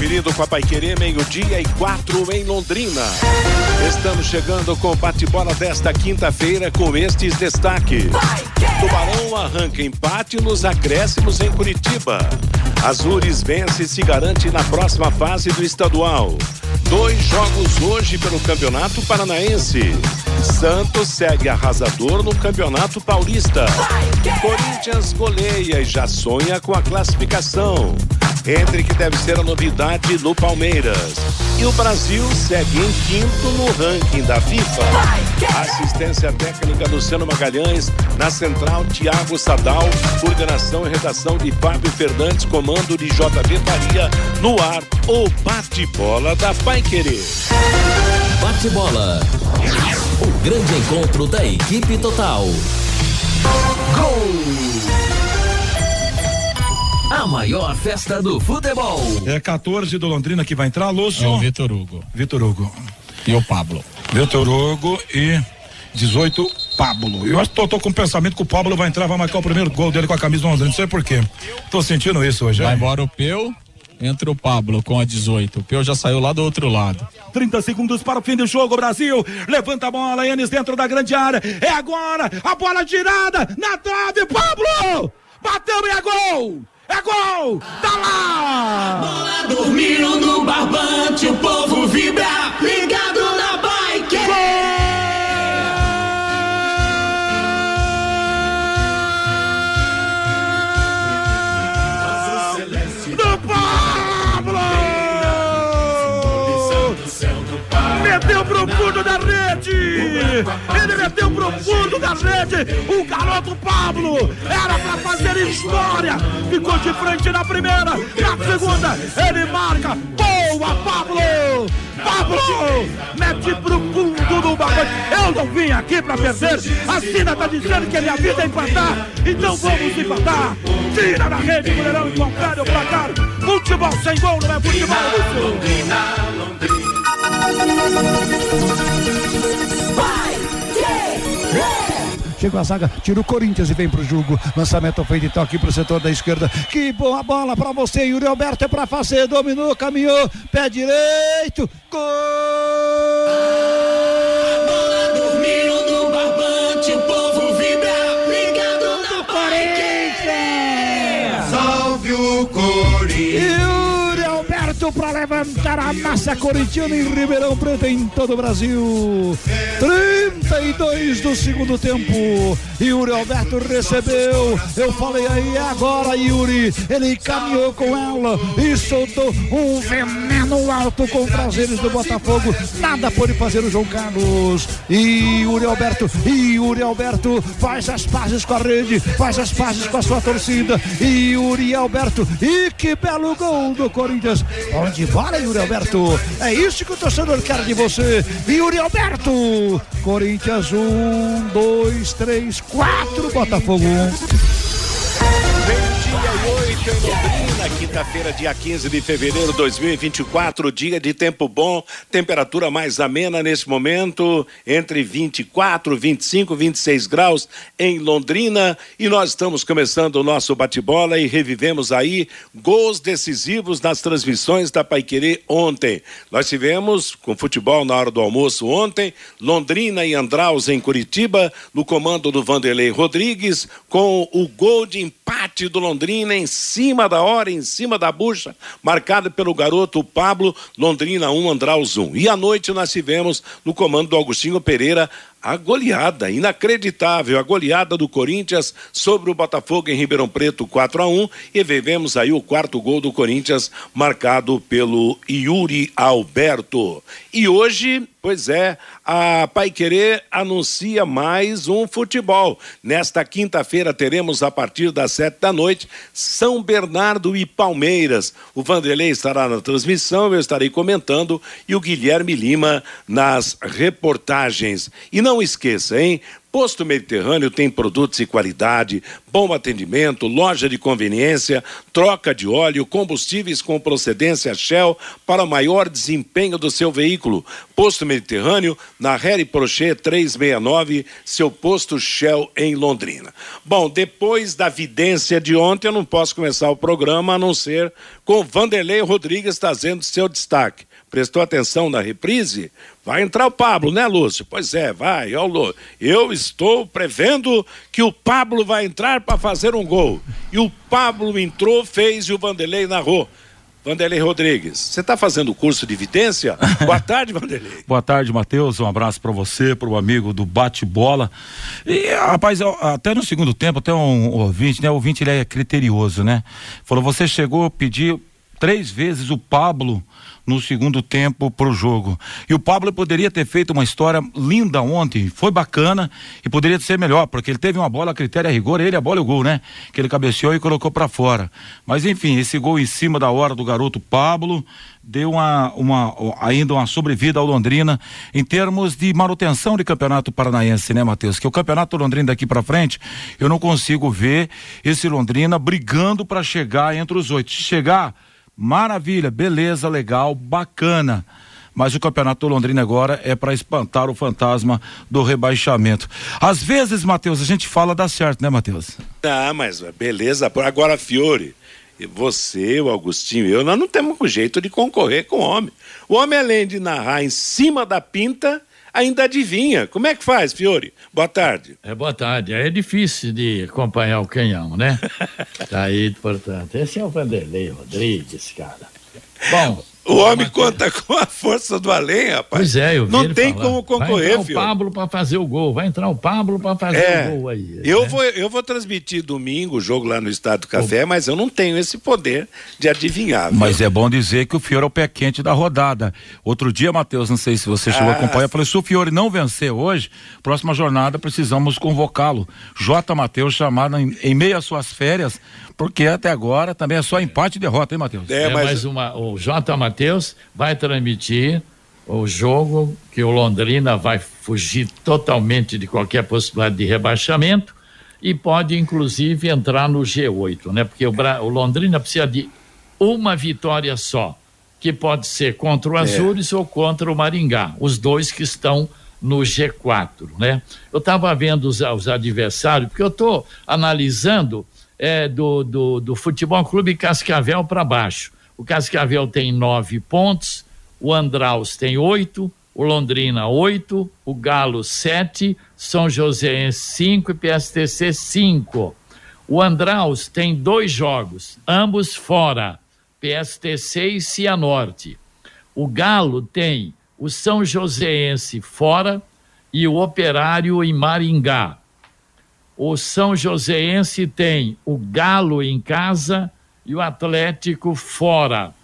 Conferindo com a Paiquerê, meio-dia e quatro em Londrina. Estamos chegando com o bate-bola desta quinta-feira com estes destaques. Tubarão arranca empate nos acréscimos em Curitiba. Azures vence e se garante na próxima fase do estadual. Dois jogos hoje pelo Campeonato Paranaense. Santos segue arrasador no Campeonato Paulista. Corinthians goleia e já sonha com a classificação. Entre que deve ser a novidade no Palmeiras. E o Brasil segue em quinto no ranking da FIFA. Assistência técnica Luciano Magalhães, na central Tiago Sadal, coordenação e redação de Fábio Fernandes, comando de JB Faria, no ar, o bate-bola da Pai Querer. Bate-bola. O grande encontro da equipe total. Gol! A maior festa do futebol. É 14 do Londrina que vai entrar, Lúcio. É o Vitor Hugo. Vitor Hugo. E o Pablo. Vitor Hugo e 18 Pablo. Eu acho que tô, tô, com o pensamento que o Pablo vai entrar, vai marcar o primeiro gol dele com a camisa do Londrina. Não sei por quê. Tô sentindo isso hoje. Vai embora o Peu, entra o Pablo com a 18. O Peu já saiu lá do outro lado. 30 segundos para o fim do jogo, Brasil. Levanta a bola, Yannis dentro da grande área. É agora, a bola girada na trave, Pablo! Bateu e é gol! É gol! Tá lá! Bola dormindo no barbante, o povo vibra, fundo da rede! Ele meteu pro fundo da rede! O garoto Pablo! Era pra fazer história! Ficou de frente na primeira! Na segunda, ele marca! Boa, Pablo! Pablo! Mete pro fundo do bagulho! Eu não vim aqui pra perder! A Sina tá dizendo que a minha vida é empatar! Então vamos empatar! Tira da rede, goleirão e confere o placar! Futebol sem gol não é futebol! Lúcio. Chegou a zaga, tira o Corinthians e vem pro jogo. Lançamento feito então aqui pro setor da esquerda. Que boa bola pra você, Yuri Alberto é pra fazer. Dominou, caminhou, pé direito. Gol! Bola dormindo no barbante, o povo vibra, ligado na Corinthians! Salve o Corinthians! Para levantar a massa corintiana em Ribeirão Preto em todo o Brasil. 32 do segundo tempo. Yuri Alberto recebeu. Eu falei aí agora, Yuri. Ele caminhou com ela e soltou um veneno alto contra as redes do Botafogo. Nada pôde fazer o João Carlos. E Yuri Alberto, Yuri Alberto faz as pazes com a rede, faz as pazes com a sua torcida. E Yuri Alberto, e que belo gol do Corinthians. Onde bola, Yuri Alberto? É isso que o torcedor quer de você. Yuri Alberto. Corinthians, um, dois, três, quatro. Botafogo, um. E oito em Londrina, quinta-feira, dia 15 de fevereiro de 2024, dia de tempo bom, temperatura mais amena nesse momento, entre 24, 25, 26 graus em Londrina. E nós estamos começando o nosso bate-bola e revivemos aí gols decisivos nas transmissões da Paiquerê ontem. Nós tivemos com futebol na hora do almoço ontem, Londrina e Andraus em Curitiba, no comando do Vanderlei Rodrigues, com o gol de empate do Londrina em cima da hora, em cima da bucha, marcado pelo garoto Pablo, Londrina 1, Andraus 1. E à noite nós tivemos no comando do Agostinho Pereira a goleada, inacreditável, a goleada do Corinthians sobre o Botafogo em Ribeirão Preto 4 a 1 e vivemos aí o quarto gol do Corinthians marcado pelo Yuri Alberto. E hoje, pois é, a Paiquerê anuncia mais um futebol. Nesta quinta-feira teremos a partir das sete da noite São Bernardo e Palmeiras. O Vanderlei estará na transmissão, eu estarei comentando e o Guilherme Lima nas reportagens. E não Não esqueça, hein? Posto Mediterrâneo tem produtos de qualidade, bom atendimento, loja de conveniência, troca de óleo, combustíveis com procedência Shell para maior desempenho do seu veículo. Posto Mediterrâneo, na Harry Prochet 369, seu posto Shell em Londrina. Bom, depois da vidência de ontem, eu não posso começar o programa a não ser com Vanderlei Rodrigues trazendo seu destaque. Prestou atenção na reprise? Vai entrar o Pablo, né, Lúcio? Pois é, vai. Eu, eu estou prevendo que o Pablo vai entrar para fazer um gol. E o Pablo entrou, fez e o Vanderlei narrou. Vanderlei Rodrigues, você está fazendo o curso de vidência? Boa tarde, Vanderlei. Boa tarde, Matheus. Um abraço para você, para o amigo do bate-bola. E, rapaz, até no segundo tempo, até um ouvinte, né? O ouvinte ele é criterioso, né? Falou: você chegou, pediu três vezes o Pablo no segundo tempo pro jogo. E o Pablo poderia ter feito uma história linda ontem, foi bacana e poderia ser melhor, porque ele teve uma bola a critério a rigor, ele a bola e o gol, né? Que ele cabeceou e colocou para fora. Mas enfim, esse gol em cima da hora do garoto Pablo deu uma, uma ainda uma sobrevida ao Londrina em termos de manutenção de campeonato paranaense, né, Matheus? Que o campeonato Londrina daqui para frente, eu não consigo ver esse Londrina brigando para chegar entre os oito. Se chegar Maravilha, beleza, legal, bacana. Mas o Campeonato Londrina agora é para espantar o fantasma do rebaixamento. Às vezes, Matheus, a gente fala dá certo, né, Matheus? Ah, mas beleza. Agora, Fiore, você, o Augustinho e eu, nós não temos jeito de concorrer com o homem. O homem, além de narrar em cima da pinta, ainda adivinha. Como é que faz, Fiore? Boa tarde. É boa tarde. É difícil de acompanhar o canhão, né? tá aí, portanto. Esse é o Vanderlei Rodrigues, cara. Bom, o homem conta com a força do além, rapaz. Pois é, eu vi Não tem falar. como concorrer, Vai entrar o Pablo para fazer o gol. Vai entrar o Pablo para fazer é, o gol aí. Eu, né? vou, eu vou transmitir domingo o jogo lá no Estado do Café, o... mas eu não tenho esse poder de adivinhar. Mas viu? é bom dizer que o Fiore é o pé quente da rodada. Outro dia, Matheus, não sei se você chegou ah, a acompanhar, eu falei: se o Fiore não vencer hoje, próxima jornada precisamos convocá-lo. J. Matheus chamado em, em meio às suas férias porque até agora também é só empate e derrota, hein, Matheus? É, é mas... uma, o J. Matheus vai transmitir o jogo que o Londrina vai fugir totalmente de qualquer possibilidade de rebaixamento e pode inclusive entrar no G8, né? Porque o, o Londrina precisa de uma vitória só, que pode ser contra o é. Azures é. ou contra o Maringá, os dois que estão no G4, né? Eu estava vendo os, os adversários, porque eu estou analisando é, do, do, do Futebol Clube Cascavel para baixo. O Cascavel tem nove pontos, o Andraus tem oito, o Londrina oito, o Galo sete, São José cinco e PSTC cinco. O Andraus tem dois jogos, ambos fora, PSTC e Cianorte. O Galo tem o São Joséense fora e o Operário em Maringá o São Joséense tem o Galo em casa e o Atlético fora.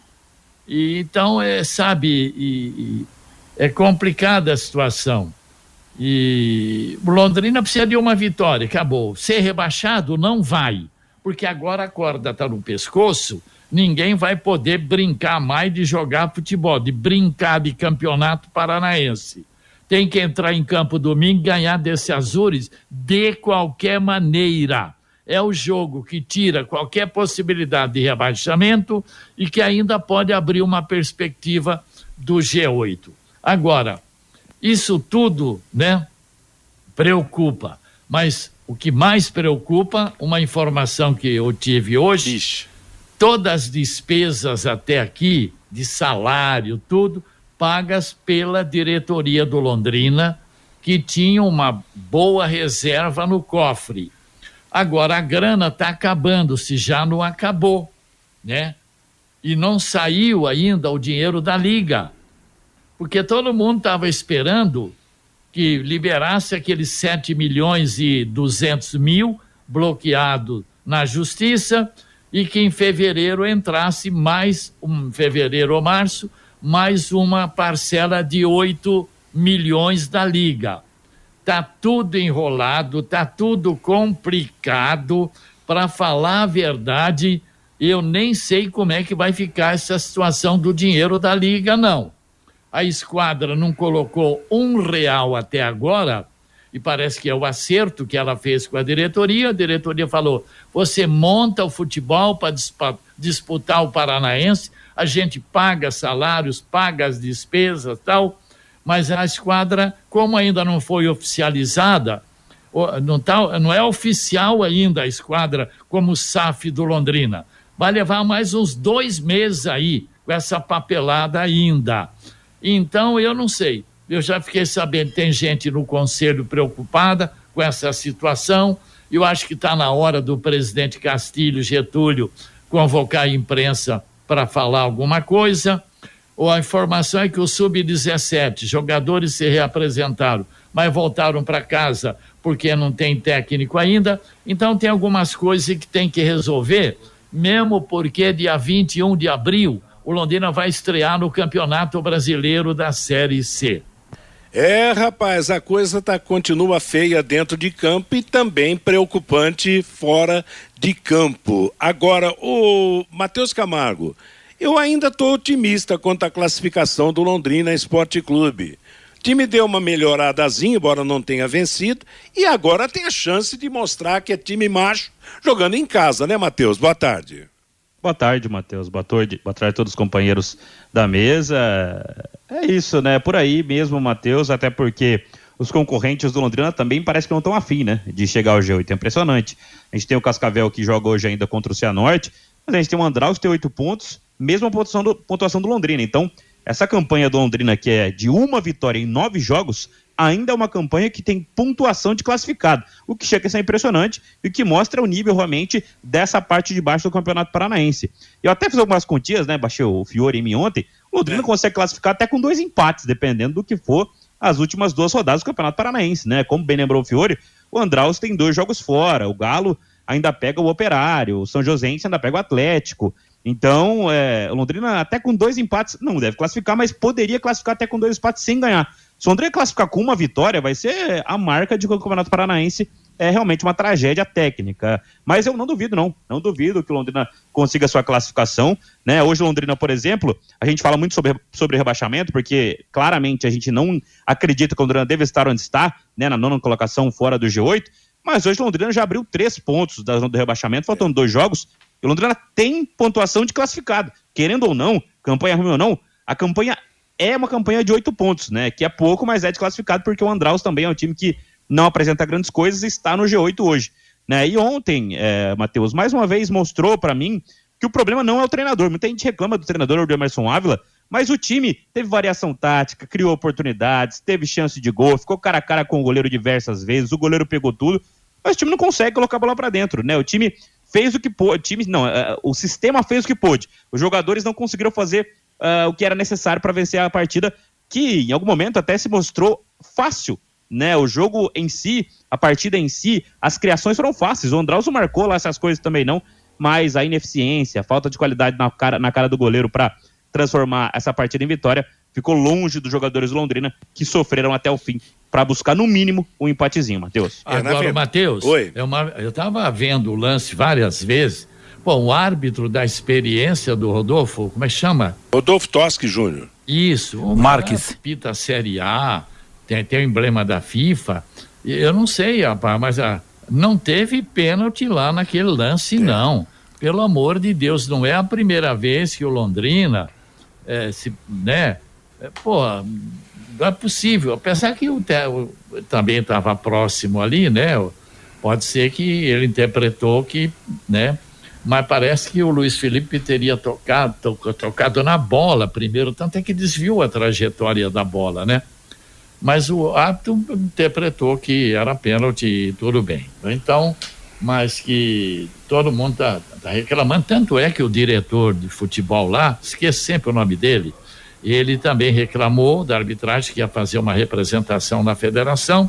E, então, é, sabe, e, e é complicada a situação. E Londrina precisa de uma vitória, acabou. Ser rebaixado não vai, porque agora a corda está no pescoço, ninguém vai poder brincar mais de jogar futebol, de brincar de campeonato paranaense tem que entrar em campo domingo e ganhar desse Azures de qualquer maneira. É o jogo que tira qualquer possibilidade de rebaixamento e que ainda pode abrir uma perspectiva do G8. Agora, isso tudo, né, preocupa, mas o que mais preocupa, uma informação que eu tive hoje, Ixi. todas as despesas até aqui, de salário, tudo, pagas pela diretoria do Londrina, que tinha uma boa reserva no cofre. Agora a grana está acabando, se já não acabou, né? E não saiu ainda o dinheiro da liga, porque todo mundo estava esperando que liberasse aqueles 7 milhões e 200 mil bloqueado na justiça e que em fevereiro entrasse mais, um fevereiro ou março, mais uma parcela de 8 milhões da Liga. Tá tudo enrolado, tá tudo complicado. Para falar a verdade, eu nem sei como é que vai ficar essa situação do dinheiro da Liga, não. A esquadra não colocou um real até agora e parece que é o acerto que ela fez com a diretoria. A diretoria falou: você monta o futebol para disputar o Paranaense, a gente paga salários, paga as despesas tal, mas a esquadra, como ainda não foi oficializada, não, tá, não é oficial ainda a esquadra como o SAF do Londrina. Vai levar mais uns dois meses aí com essa papelada ainda. Então, eu não sei. Eu já fiquei sabendo, tem gente no conselho preocupada com essa situação. Eu acho que está na hora do presidente Castilho Getúlio convocar a imprensa para falar alguma coisa. Ou a informação é que o sub-17 jogadores se reapresentaram, mas voltaram para casa porque não tem técnico ainda. Então tem algumas coisas que tem que resolver, mesmo porque dia 21 de abril o Londrina vai estrear no Campeonato Brasileiro da Série C. É, rapaz, a coisa tá, continua feia dentro de campo e também preocupante fora de campo. Agora, o Matheus Camargo, eu ainda estou otimista quanto à classificação do Londrina Esporte Clube. O time deu uma melhoradazinha, embora não tenha vencido, e agora tem a chance de mostrar que é time macho jogando em casa, né, Matheus? Boa tarde. Boa tarde, Matheus. Boa tarde, boa tarde a todos os companheiros da mesa. É isso, né? Por aí mesmo, Matheus, até porque os concorrentes do Londrina também parece que não estão afim, né? De chegar ao G8. É impressionante. A gente tem o Cascavel que joga hoje ainda contra o Cianorte, mas a gente tem o Andraus que tem oito pontos, mesma pontuação do, pontuação do Londrina. Então, essa campanha do Londrina, que é de uma vitória em nove jogos, ainda é uma campanha que tem pontuação de classificado, o que chega a ser impressionante e que mostra o nível realmente dessa parte de baixo do Campeonato Paranaense. Eu até fiz algumas continhas, né? Baixei o Fiore em mim ontem. O Londrina é. consegue classificar até com dois empates, dependendo do que for as últimas duas rodadas do Campeonato Paranaense, né? Como bem lembrou o Fiore, o Andraus tem dois jogos fora, o Galo ainda pega o Operário, o São Joséense ainda pega o Atlético. Então, é, Londrina até com dois empates, não deve classificar, mas poderia classificar até com dois empates sem ganhar. Se o Londrina classificar com uma vitória, vai ser a marca de que o Campeonato Paranaense é realmente uma tragédia técnica. Mas eu não duvido, não. Não duvido que o Londrina consiga sua classificação. Né? Hoje, Londrina, por exemplo, a gente fala muito sobre, sobre rebaixamento, porque claramente a gente não acredita que o Londrina deve estar onde está, né? na nona colocação fora do G8. Mas hoje Londrina já abriu três pontos da zona do rebaixamento, faltando dois jogos. E o Londrina tem pontuação de classificado. Querendo ou não, campanha ruim ou não, a campanha é uma campanha de oito pontos, né? Que é pouco, mas é desclassificado porque o Andraus também é um time que não apresenta grandes coisas e está no G8 hoje. Né? E ontem, é, Matheus, mais uma vez mostrou para mim que o problema não é o treinador. Muita gente reclama do treinador, o Emerson Ávila, mas o time teve variação tática, criou oportunidades, teve chance de gol, ficou cara a cara com o goleiro diversas vezes, o goleiro pegou tudo, mas o time não consegue colocar a bola para dentro, né? O time fez o que pôde, time, não, é, o sistema fez o que pôde. Os jogadores não conseguiram fazer uh, o que era necessário para vencer a partida, que em algum momento até se mostrou fácil. Né, o jogo em si, a partida em si, as criações foram fáceis. O Andraus marcou lá essas coisas também não, mas a ineficiência, a falta de qualidade na cara, na cara do goleiro para transformar essa partida em vitória ficou longe dos jogadores do Londrina que sofreram até o fim para buscar no mínimo um empatezinho, Matheus. Agora, Matheus, eu estava vendo o lance várias vezes Bom, o árbitro da experiência do Rodolfo, como é que chama? Rodolfo Toschi Júnior. Isso. O Marques. Pita Série A, tem, tem o emblema da FIFA. Eu não sei, rapaz, mas ah, não teve pênalti lá naquele lance, é. não. Pelo amor de Deus, não é a primeira vez que o Londrina, é, se, né? É, não é possível. Apesar que o, o também estava próximo ali, né? Pode ser que ele interpretou que, né? mas parece que o Luiz Felipe teria tocado, to, tocado na bola primeiro, tanto é que desviou a trajetória da bola, né? Mas o árbitro interpretou que era pênalti e tudo bem. Então, mas que todo mundo está tá reclamando. Tanto é que o diretor de futebol lá, esqueci sempre o nome dele, ele também reclamou da arbitragem que ia fazer uma representação na federação.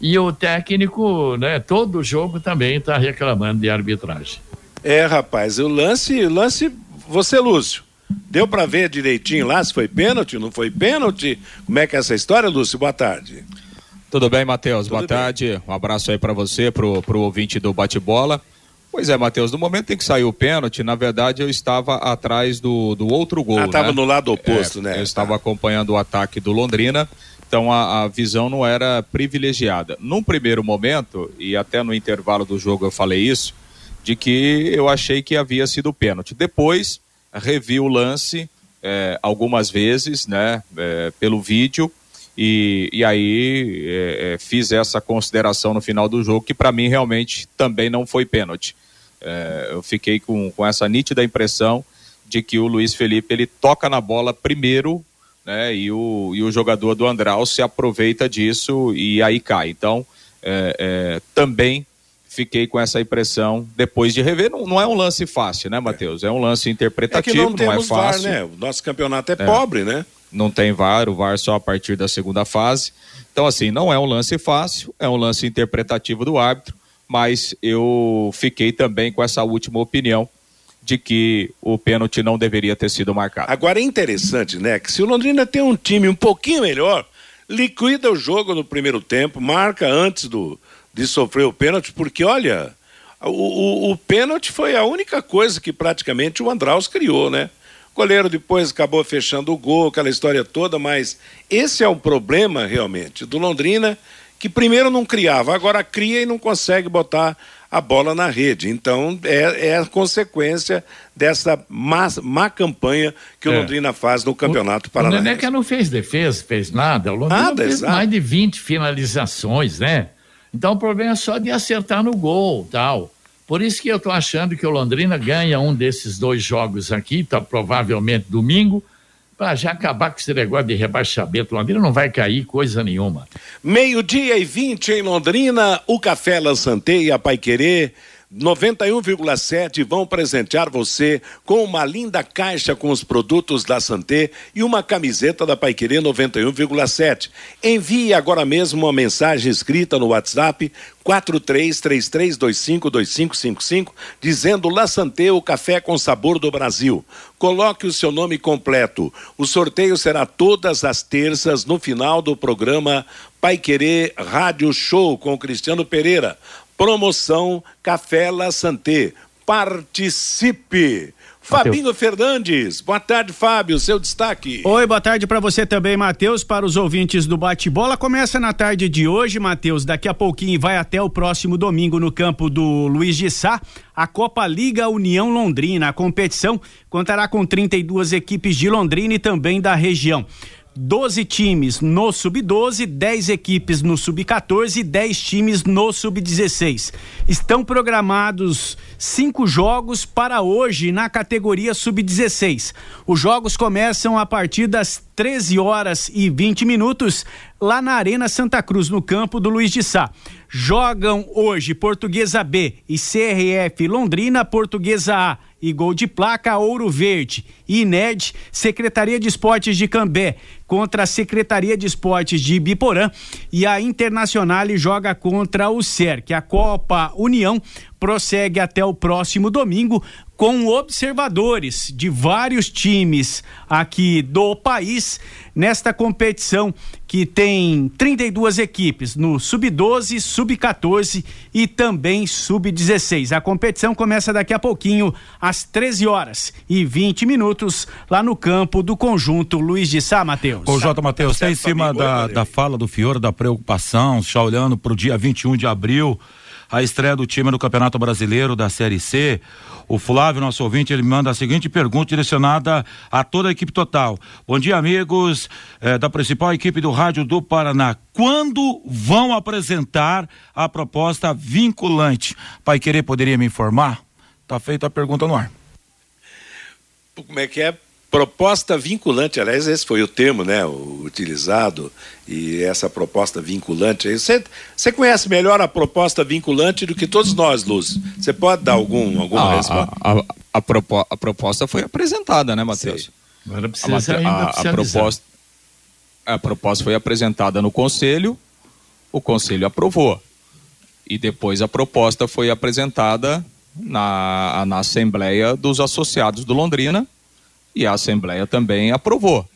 E o técnico, né, todo jogo também está reclamando de arbitragem. É, rapaz, o lance, lance, você, Lúcio, deu para ver direitinho lá se foi pênalti, não foi pênalti? Como é que é essa história, Lúcio? Boa tarde. Tudo bem, Matheus? Boa bem. tarde. Um abraço aí para você, pro, pro ouvinte do bate-bola. Pois é, Matheus, no momento em que saiu o pênalti, na verdade eu estava atrás do, do outro gol. Ah, estava né? no lado oposto, é, né? Eu estava acompanhando o ataque do Londrina Então a, a, visão não era privilegiada. Num primeiro momento, e até no intervalo do jogo eu falei isso, de que eu achei que havia sido pênalti. Depois, revi o lance é, algumas vezes, né, é, pelo vídeo, e, e aí é, é fiz essa consideração no final do jogo, que para mim realmente também não foi pênalti. É, eu fiquei com, com essa nítida impressão de que o Luiz Felipe ele toca na bola primeiro né, e, o, e o jogador do Andral se aproveita disso e aí cai. Então, é, é, também fiquei com essa impressão depois de rever. Não, não é um lance fácil, né, Matheus? É um lance interpretativo, é não, não é fácil. VAR, né? O nosso campeonato é, é, pobre, né? Não tem VAR, o VAR só a partir da segunda fase. Então, assim, não é um lance fácil, é um lance interpretativo do árbitro, mas eu fiquei também com essa última opinião de que o pênalti não deveria ter sido marcado. Agora é interessante, né, que se o Londrina tem um time um pouquinho melhor, liquida o jogo no primeiro tempo, marca antes do, de sofrer o pênalti, porque olha, o, o, o pênalti foi a única coisa que praticamente o Andraus criou, né? O goleiro depois acabou fechando o gol, aquela história toda, mas esse é o problema realmente do Londrina, que primeiro não criava, agora cria e não consegue botar a bola na rede. Então, é, é a consequência dessa má, má campanha que o é. Londrina faz no Campeonato Paranaense. O Neneca não fez defesa, fez nada. O Londrina nada, fez exato. mais de 20 finalizações, né? Então o problema é só de acertar no gol, tal. Por isso que eu estou achando que o Londrina ganha um desses dois jogos aqui, tá provavelmente domingo, para já acabar com esse negócio de rebaixamento. Londrina não vai cair coisa nenhuma. Meio-dia e 20 em Londrina, o Café Lançante e a Pai Querer 91,7 vão presentear você com uma linda caixa com os produtos da Santé e uma camiseta da Paiquerê 91,7. Envie agora mesmo uma mensagem escrita no WhatsApp 4333252555 dizendo La Santé, o café com sabor do Brasil. Coloque o seu nome completo. O sorteio será todas as terças no final do programa Pai Querer Rádio Show com Cristiano Pereira. Promoção Café La Santé. Participe! Fabinho Fernandes, boa tarde, Fábio, seu destaque. Oi, boa tarde para você também, Matheus, para os ouvintes do Bate-Bola. Começa na tarde de hoje, Matheus, daqui a pouquinho vai até o próximo domingo no campo do Luiz de Sá, a Copa Liga União Londrina. A competição contará com 32 equipes de Londrina e também da região. 12 times no sub-12, 10 equipes no sub-14 e 10 times no sub-16. Estão programados cinco jogos para hoje na categoria sub-16. Os jogos começam a partir das 13 horas e 20 minutos lá na Arena Santa Cruz, no campo do Luiz de Sá. Jogam hoje Portuguesa B e CRF Londrina, Portuguesa A e gol de placa Ouro Verde. E INED, Secretaria de Esportes de Cambé contra a Secretaria de Esportes de Ibiporã e a Internacional joga contra o SERC. A Copa União prossegue até o próximo domingo com observadores de vários times aqui do país nesta competição que tem 32 equipes no sub-12, sub-14 e também sub-16. A competição começa daqui a pouquinho às 13 horas e 20 minutos lá no campo do conjunto Luiz de Sá, Matheus. Ô Jota Matheus, tá em cima da, da fala do Fiore, da preocupação, já olhando para o dia 21 de abril, a estreia do time no Campeonato Brasileiro da Série C. O Flávio, nosso ouvinte, ele manda a seguinte pergunta direcionada a toda a equipe total. Bom dia, amigos eh, da principal equipe do Rádio do Paraná. Quando vão apresentar a proposta vinculante? Pai Querer poderia me informar? Tá feita a pergunta no ar. Como é que é? Proposta vinculante, aliás, esse foi o termo né, utilizado, e essa proposta vinculante. Você, você conhece melhor a proposta vinculante do que todos nós, Lúcio. Você pode dar algum, alguma a, resposta? A, a, a, propo, a, proposta foi apresentada, né, Matheus? Agora precisa, ainda a, proposta, a proposta foi apresentada no Conselho, o Conselho aprovou. E depois a proposta foi apresentada na, na Assembleia dos Associados do Londrina e a Assembleia também aprovou.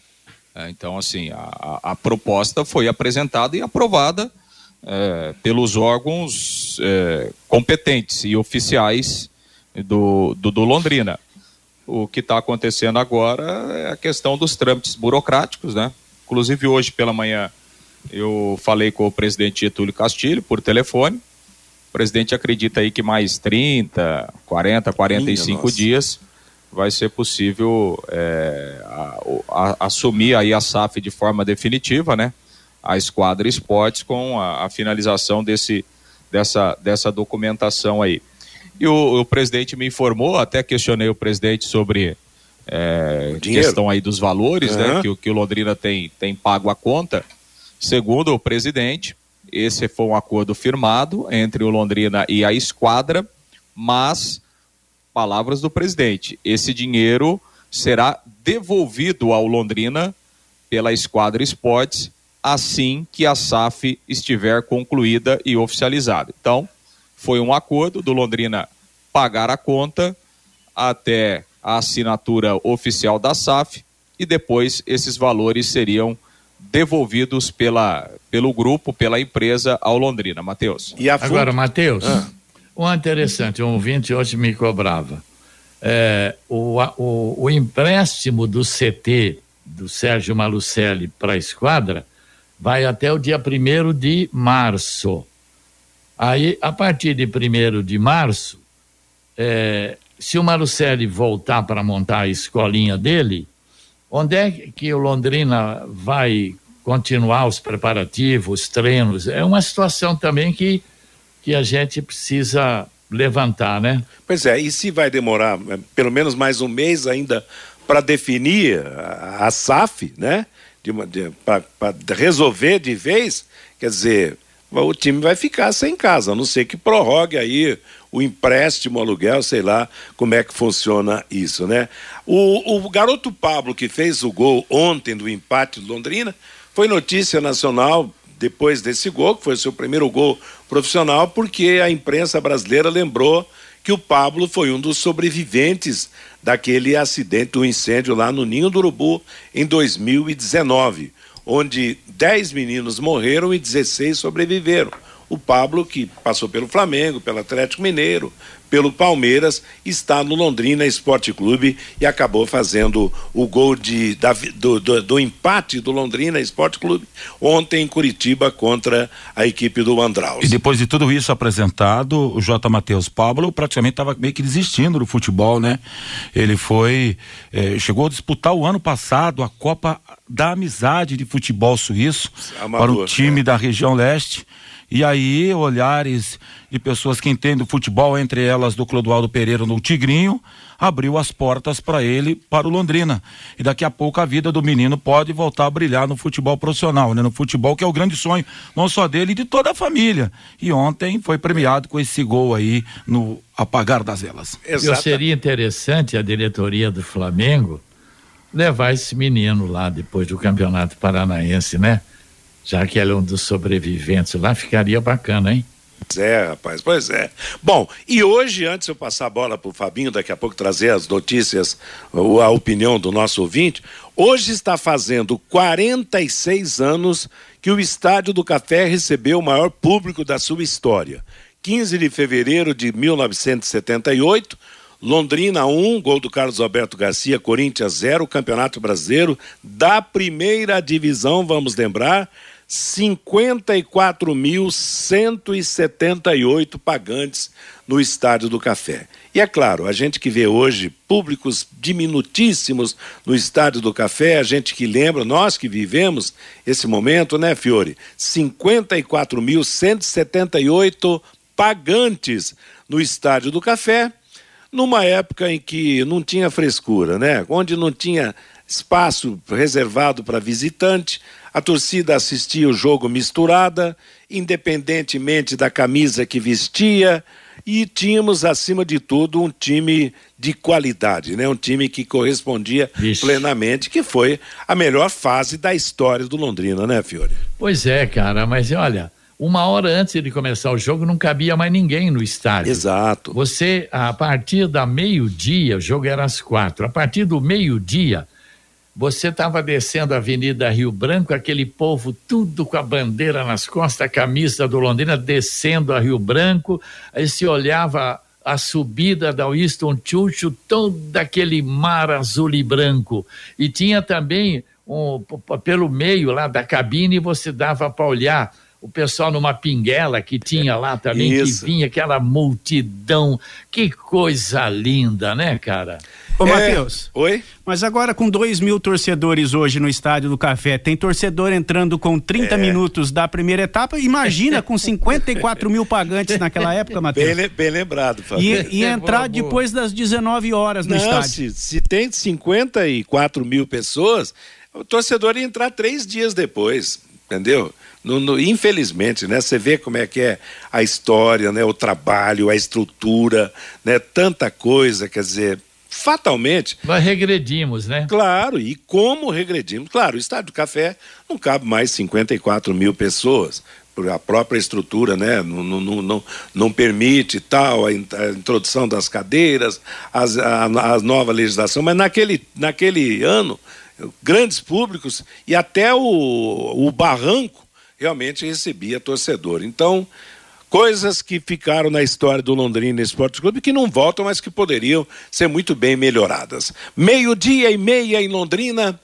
É, então, assim, a, a, proposta foi apresentada e aprovada é, pelos órgãos é, competentes e oficiais do, do, do Londrina. O que está acontecendo agora é a questão dos trâmites burocráticos, né? Inclusive hoje pela manhã Eu falei com o presidente Getúlio Castilho por telefone. O presidente acredita aí que mais 30, 40, 45 Minha dias vai ser possível é, a- a- assumir aí a SAF de forma definitiva, né? A Esquadra Esportes com a, a finalização desse, dessa, dessa documentação aí. E o, o presidente me informou, até questionei o presidente sobre é, questão aí dos valores, né? Aham. Que, o- que o Londrina tem, tem pago a conta. Segundo o presidente, esse foi um acordo firmado entre o Londrina e a Esquadra, mas palavras do presidente. Esse dinheiro será devolvido ao Londrina pela Esquadra Esportes assim que a SAF estiver concluída e oficializada. Então, foi um acordo do Londrina pagar a conta até a assinatura oficial da SAF e depois esses valores seriam devolvidos pela, pelo grupo, pela empresa ao Londrina. Matheus. E a Agora, Matheus, Ah. Um interessante, um ouvinte hoje me cobrava. É, o, o, o empréstimo do CT do Sérgio Malucelli para a esquadra vai até o dia 1 de março. Aí, a partir de 1 de março, é, se o Malucelli voltar para montar a escolinha dele, onde é que o Londrina vai continuar os preparativos, os treinos? É uma situação também que, que a gente precisa levantar, né? Pois é, e se vai demorar eh, pelo menos mais um mês ainda para definir a, a SAF, né? Para resolver de vez, quer dizer, o time vai ficar sem casa, a não ser que prorrogue aí o empréstimo, o aluguel, sei lá como é que funciona isso, né? O, o garoto Pablo que fez o gol ontem do empate do Londrina foi notícia nacional depois desse gol, que foi o seu primeiro gol profissional, porque a imprensa brasileira lembrou que o Pablo foi um dos sobreviventes daquele acidente do incêndio lá no Ninho do Urubu em 2019, onde 10 meninos morreram e 16 sobreviveram. O Pablo, que passou pelo Flamengo, pelo Atlético Mineiro, pelo Palmeiras, está no Londrina Esporte Clube e acabou fazendo o gol de, da do, do- do empate do Londrina Esporte Clube ontem em Curitiba contra a equipe do Andraus. E depois de tudo isso apresentado, o J. Matheus Pablo praticamente estava meio que desistindo do futebol, né? Ele foi. eh, chegou a disputar o ano passado a Copa da Amizade de Futebol Suíço Amador, para o time da região leste. E aí, olhares de pessoas que entendem o futebol, entre elas do Clodoaldo Pereira no Tigrinho, abriu as portas para ele, para o Londrina. E daqui a pouco a vida do menino pode voltar a brilhar no futebol profissional, né? No futebol que é o grande sonho, não só dele, e de toda a família. E ontem foi premiado com esse gol aí no apagar das velas. Eu seria interessante a diretoria do Flamengo levar esse menino lá depois do Campeonato Paranaense, né? Já que ele é um dos sobreviventes lá, ficaria bacana, hein? É, rapaz, pois é. Bom, e hoje, antes de eu passar a bola para o Fabinho, daqui a pouco trazer as notícias, a opinião do nosso ouvinte, hoje está fazendo 46 anos que o Estádio do Café recebeu o maior público da sua história. 15 de fevereiro de 1978, Londrina 1, gol do Carlos Alberto Garcia, Corinthians 0, Campeonato Brasileiro da primeira divisão, vamos lembrar, 54.178 pagantes no Estádio do Café. E é claro, a gente que vê hoje públicos diminutíssimos no Estádio do Café, a gente que lembra, nós que vivemos esse momento, né, Fiore? 54.178 pagantes no Estádio do Café, numa época em que não tinha frescura, né? Onde não tinha espaço reservado para visitante, a torcida assistia o jogo misturada, independentemente da camisa que vestia, e tínhamos acima de tudo um time de qualidade, né? Um time que correspondia plenamente, que foi a melhor fase da história do Londrina, né, Fiore? Pois é, cara, mas olha, uma hora antes de começar o jogo não cabia mais ninguém no estádio. Exato. Você, a partir da meio-dia, o jogo era às quatro, a partir do meio-dia, você estava descendo a Avenida Rio Branco, aquele povo tudo com a bandeira nas costas, a camisa do Londrina descendo a Rio Branco, aí se olhava a subida da Winston Churchill, todo aquele mar azul e branco. E tinha também um, pelo meio lá da cabine você dava para olhar o pessoal numa pinguela que tinha lá também, Isso. que vinha aquela multidão. Que coisa linda, né, cara? Ô, É, Matheus. Oi? Mas agora com 2 mil torcedores hoje no Estádio do Café, tem torcedor entrando com 30 É. minutos da primeira etapa, imagina com 54 mil pagantes naquela época, Bem, Matheus. le- bem lembrado, Fábio. E, e entrar Boa, boa. depois das 19 horas no Não, estádio. se, se tem 54 mil pessoas, o torcedor ia entrar três dias depois, entendeu? No- no- infelizmente, né? Você vê como é que é a história, né? O trabalho, a estrutura, né? Tanta coisa, quer dizer, fatalmente, Nós regredimos, né? claro, e como regredimos? Claro, o Estádio do Café não cabe mais 54 mil pessoas, por a própria estrutura, né? Não, não, não, não, permite tal, a introdução das cadeiras, as, a, a nova legislação, mas naquele, naquele ano, grandes públicos e até o, o barranco realmente recebia torcedor. Então, coisas que ficaram na história do Londrina Esporte Clube que não voltam, mas que poderiam ser muito bem melhoradas. Meio-dia e meia em Londrina.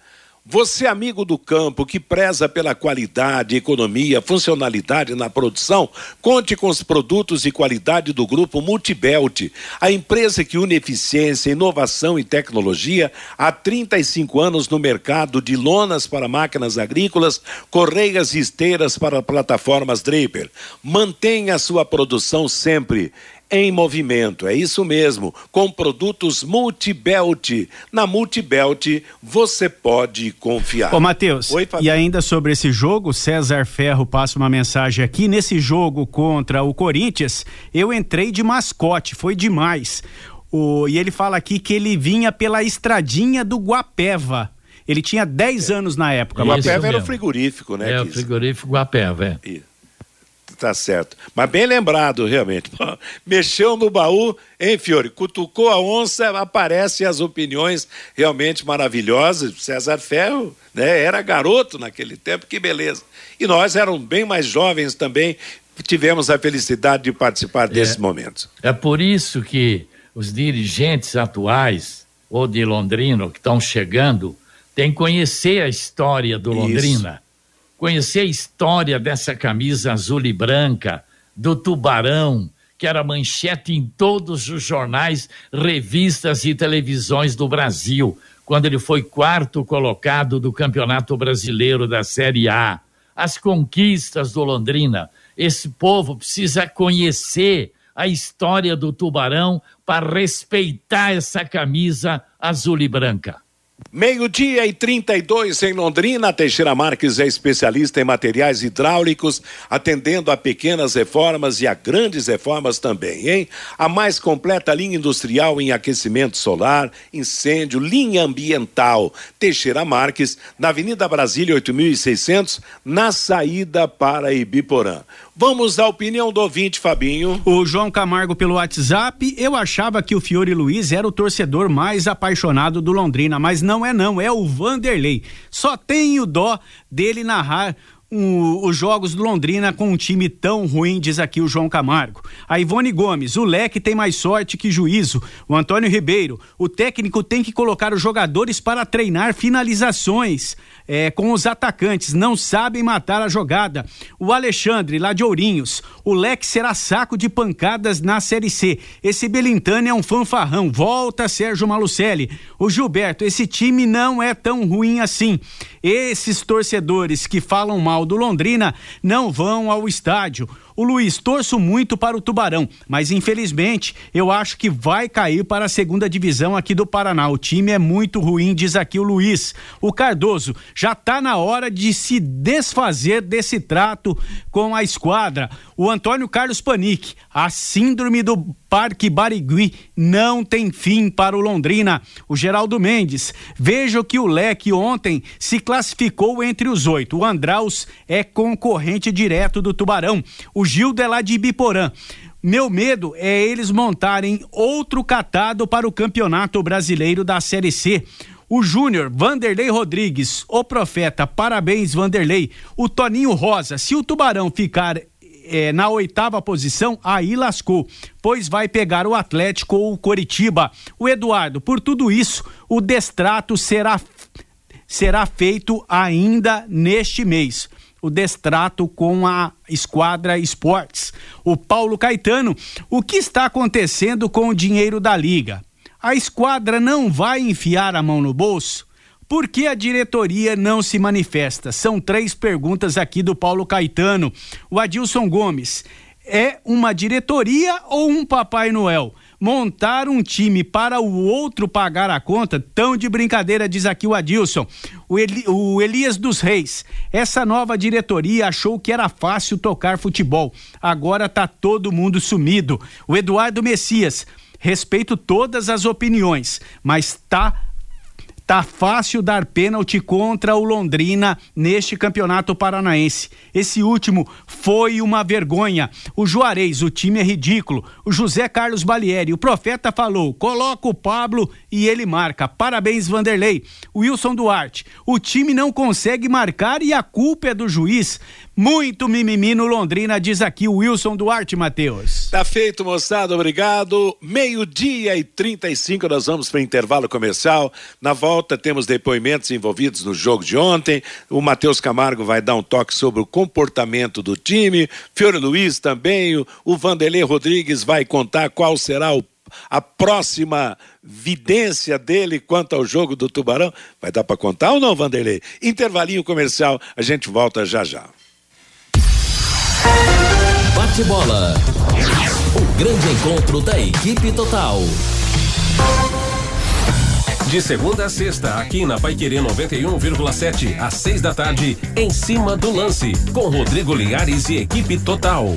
Você, amigo do campo, que preza pela qualidade, economia, funcionalidade na produção, conte com os produtos e qualidade do grupo Multibelt, a empresa que une eficiência, inovação e tecnologia há 35 anos no mercado de lonas para máquinas agrícolas, correias e esteiras para plataformas Draper. Mantenha a sua produção sempre em movimento, é isso mesmo, com produtos Multibelt. Na Multibelt você pode confiar. Ô, Matheus, Oi, e ainda sobre esse jogo, César Ferro passa uma mensagem aqui. Nesse jogo contra o Corinthians, eu entrei de mascote, foi demais. O, e ele fala aqui que ele vinha pela estradinha do Guapeva. Ele tinha 10 anos na época. O Isso Guapeva era o frigorífico, né? É o frigorífico Guapeva, é. Ih, Tá certo. Mas bem lembrado, realmente. Mexeu no baú, hein, Fiore? Cutucou a onça, aparecem as opiniões realmente maravilhosas. César Ferro né, era garoto naquele tempo, que beleza. E nós éramos bem mais jovens também, tivemos a felicidade de participar desses momentos. É por isso que os dirigentes atuais, ou de Londrina, que estão chegando, têm que conhecer a história do Isso. Conhecer a história dessa camisa azul e branca, do Tubarão, que era manchete em todos os jornais, revistas e televisões do Brasil, quando ele foi quarto colocado do Campeonato Brasileiro da Série A. As conquistas do Londrina. Esse povo precisa conhecer a história do Tubarão para respeitar essa camisa azul e branca. Meio-dia e 32 em Londrina. Teixeira Marques é especialista em materiais hidráulicos, atendendo a pequenas reformas e a grandes reformas também, hein? A mais completa linha industrial em aquecimento solar, incêndio, linha ambiental. Teixeira Marques, na Avenida Brasília 8600, na saída para Ibiporã. Vamos à opinião do ouvinte, Fabinho. O João Camargo pelo WhatsApp, eu achava que o Fiore Luiz era o torcedor mais apaixonado do Londrina, mas não é não, é o Vanderlei. Só tenho dó dele narrar um, os jogos do Londrina com um time tão ruim, diz aqui o João Camargo. A Ivone Gomes, o Leque tem mais sorte que juízo. O Antônio Ribeiro, o técnico tem que colocar os jogadores para treinar finalizações é, com os atacantes, não sabem matar a jogada. O Alexandre, lá de Ourinhos, o Leque será saco de pancadas na Série C. Esse Belintani é um fanfarrão, volta Sérgio Malucelli. O Gilberto, esse time não é tão ruim assim. Esses torcedores que falam mal do Londrina não vão ao estádio. O Luiz, torço muito para o Tubarão, mas infelizmente eu acho que vai cair para a segunda divisão aqui do Paraná. O time é muito ruim, diz aqui o Luiz. O Cardoso, já tá na hora de se desfazer desse trato com a esquadra. O Antônio Carlos Panic, a síndrome do Parque Barigui não tem fim para o Londrina. O Geraldo Mendes, veja que o Leque ontem se classificou entre os oito. O Andraus é concorrente direto do Tubarão. O Gildo é lá de Ibiporã. Meu medo é eles montarem outro catado para o Campeonato Brasileiro da Série C. O Júnior, Vanderlei Rodrigues, o Profeta, parabéns, Vanderlei. O Toninho Rosa, se o Tubarão ficar é, na oitava posição, aí lascou, pois vai pegar o Atlético ou o Coritiba. O Eduardo, por tudo isso, o destrato será será feito ainda neste mês o destrato com a Esquadra Esportes. O Paulo Caetano, o que está acontecendo com o dinheiro da liga? A esquadra não vai enfiar a mão no bolso? Por que a diretoria não se manifesta? São três perguntas aqui do Paulo Caetano. O Adilson Gomes, é uma diretoria ou um Papai Noel? montar um time para o outro pagar a conta, tão de brincadeira, diz aqui o Adilson. O, Eli, o Elias dos Reis, essa nova diretoria achou que era fácil tocar futebol. Agora tá todo mundo sumido. O Eduardo Messias, respeito todas as opiniões, mas tá Tá fácil dar pênalti contra o Londrina neste campeonato paranaense. Esse último foi uma vergonha. O Juarez, o time é ridículo. O José Carlos Balieri, o profeta falou: coloca o Pablo e ele marca. Parabéns, Vanderlei. Wilson Duarte, o time não consegue marcar e a culpa é do juiz. Muito mimimi no Londrina, diz aqui o Wilson Duarte, Matheus. Tá feito, moçada, obrigado. Meio-dia e 35, nós vamos para intervalo comercial. Na volta temos depoimentos envolvidos no jogo de ontem. O Matheus Camargo vai dar um toque sobre o comportamento do time. Fiore Luiz também. O, o Vanderlei Rodrigues vai contar qual será o a próxima vidência dele quanto ao jogo do Tubarão. Vai dar para contar ou não, Vanderlei? Intervalinho comercial, a gente volta já já. Bate bola. O grande encontro da equipe total. De segunda a sexta, aqui na Paiquerê 91,7, às seis da tarde, em cima do lance, com Rodrigo Linhares e equipe total.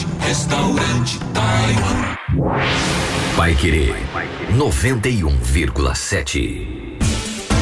Restaurante Taiwan. Vai querer 91,7.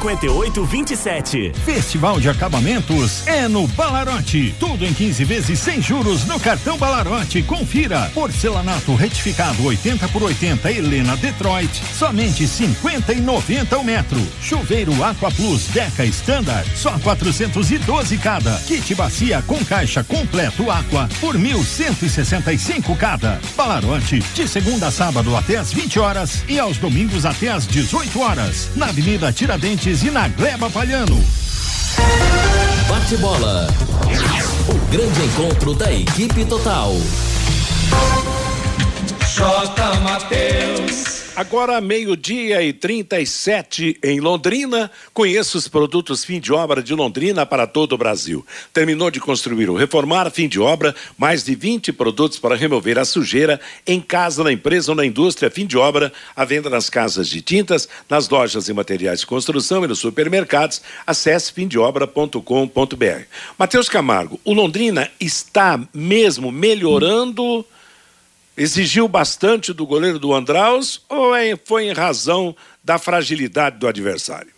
5827. Festival de Acabamentos é no Balarote. Tudo em 15 vezes sem juros no cartão Balarote. Confira. Porcelanato retificado 80 por 80 Helena Detroit, somente 50 e 90 o metro. Chuveiro Aqua Plus Deca Standard, só 412 cada. Kit bacia com caixa completo Aqua por 1.165 cada. Balarote de segunda a sábado até às 20 horas e aos domingos até às 18 horas. Na Avenida Tiradentes e na Gleba Palhano. Bate bola. O grande encontro da equipe total. J. Mateus. Agora, meio-dia e 37 em Londrina. Conheça os produtos fim de obra de Londrina para todo o Brasil. Terminou de construir ou reformar, fim de obra, mais de 20 produtos para remover a sujeira em casa, na empresa ou na indústria. Fim de obra, à venda nas casas de tintas, nas lojas e materiais de construção e nos supermercados. Acesse fimdeobra.com.br. Matheus Camargo, o Londrina está mesmo melhorando? Exigiu bastante do goleiro do Andraus ou é, foi em razão da fragilidade do adversário?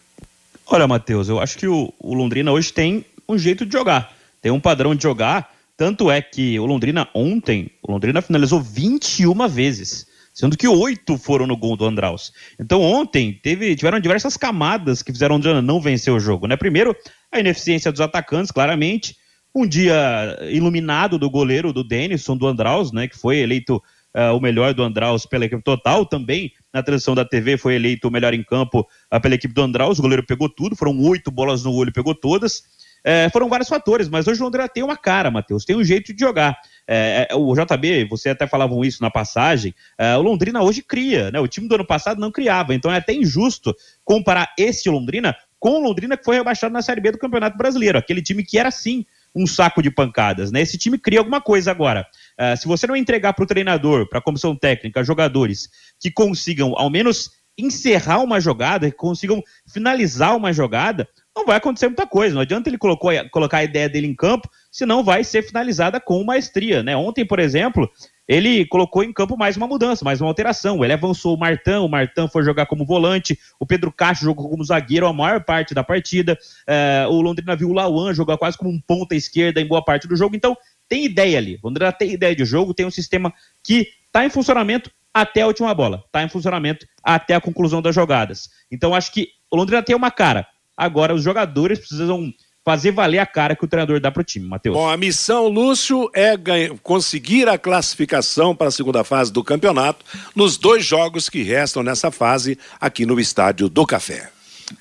Olha, Matheus, eu acho que o, Londrina hoje tem um jeito de jogar, tem um padrão de jogar. Tanto é que o Londrina ontem, o Londrina finalizou 21 vezes, sendo que oito foram no gol do Andraus. Então ontem teve, tiveram diversas camadas que fizeram o Londrina não vencer o jogo, né? Primeiro, a ineficiência dos atacantes, claramente um dia iluminado do goleiro do Denison, do Andraus, né, que foi eleito uh, o melhor do Andraus pela equipe total, também na transição da TV foi eleito o melhor em campo uh, pela equipe do Andraus, o goleiro pegou tudo, foram oito bolas no olho, pegou todas. Uh, foram vários fatores, mas hoje o Londrina tem uma cara, Matheus, tem um jeito de jogar. É, é, o JB, você até falavam isso na passagem, é, o Londrina hoje cria, né? O time do ano passado não criava, então é até injusto comparar esse Londrina com o Londrina que foi rebaixado na Série B do Campeonato Brasileiro, aquele time que era sim um saco de pancadas, né? Esse time cria alguma coisa agora. Uh, se você não entregar para o treinador, para a comissão técnica, jogadores que consigam ao menos encerrar uma jogada, que consigam finalizar uma jogada, não vai acontecer muita coisa. Não adianta ele colocou, colocar a ideia dele em campo, senão vai ser finalizada com maestria. Né? Ontem, por exemplo, ele colocou em campo mais uma mudança, mais uma alteração. Ele avançou o Martão, o Martão foi jogar como volante, o Pedro Castro jogou como zagueiro a maior parte da partida, é, o Londrina viu o Lauan jogar quase como um ponta esquerda em boa parte do jogo. Então, tem ideia ali. O Londrina tem ideia de jogo, tem um sistema que está em funcionamento até a última bola, está em funcionamento até a conclusão das jogadas. Então, acho que o Londrina tem uma cara Agora, os jogadores precisam fazer valer a cara que o treinador dá para o time, Matheus. Bom, a missão, Lúcio, é ganha, conseguir a classificação para a segunda fase do campeonato nos dois jogos que restam nessa fase aqui no Estádio do Café.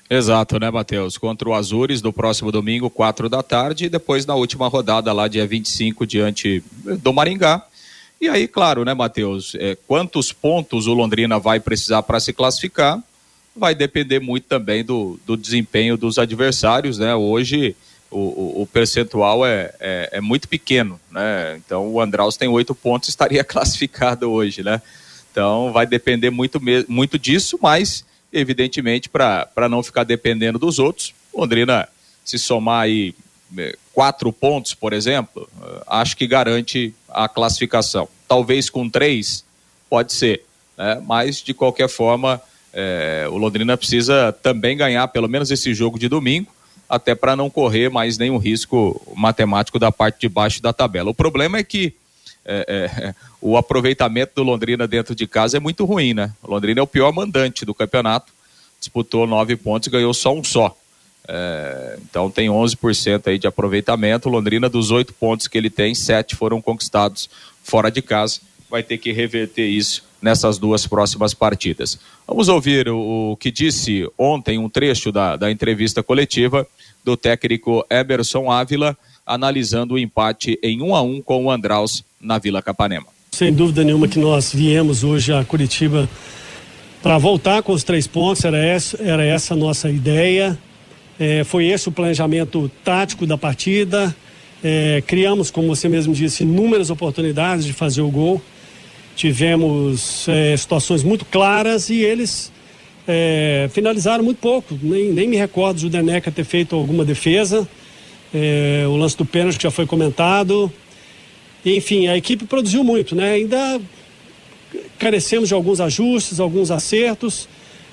Exato, né, Matheus? Contra o Azures no próximo domingo, quatro da tarde, e depois na última rodada lá, dia 25, diante do Maringá. E aí, claro, né, Matheus? É, quantos pontos o Londrina vai precisar para se classificar? Vai depender muito também do, do desempenho dos adversários, né? Hoje o, o, o percentual é, é, é, muito pequeno, né? Então o Andraus tem oito pontos, estaria classificado hoje, né? Então vai depender muito, muito disso, mas evidentemente para não ficar dependendo dos outros, Londrina se somar aí é, quatro pontos, por exemplo, acho que garante a classificação. Talvez com três, pode ser, né? mas de qualquer forma é, o Londrina precisa também ganhar pelo menos esse jogo de domingo, até para não correr mais nenhum risco matemático da parte de baixo da tabela. O problema é que é, é, o aproveitamento do Londrina dentro de casa é muito ruim, né? O Londrina é o pior mandante do campeonato, disputou nove pontos e ganhou só um só. É, então tem 11% aí de aproveitamento. O Londrina, dos oito pontos que ele tem, sete foram conquistados fora de casa. Vai ter que reverter isso nessas duas próximas partidas. Vamos ouvir o, que disse ontem um trecho da, da entrevista coletiva do técnico Emerson Ávila, analisando o empate em 1 um a 1 um com o Andraus na Vila Capanema. Sem dúvida nenhuma que nós viemos hoje a Curitiba para voltar com os três pontos, era essa, era essa a nossa ideia. É, foi esse o planejamento tático da partida. É, criamos, como você mesmo disse, inúmeras oportunidades de fazer o gol tivemos é, situações muito claras e eles é, finalizaram muito pouco. Nem, nem me recordo de o Deneca ter feito alguma defesa. É, o lance do pênalti que já foi comentado. Enfim, a equipe produziu muito, né? Ainda carecemos de alguns ajustes, alguns acertos,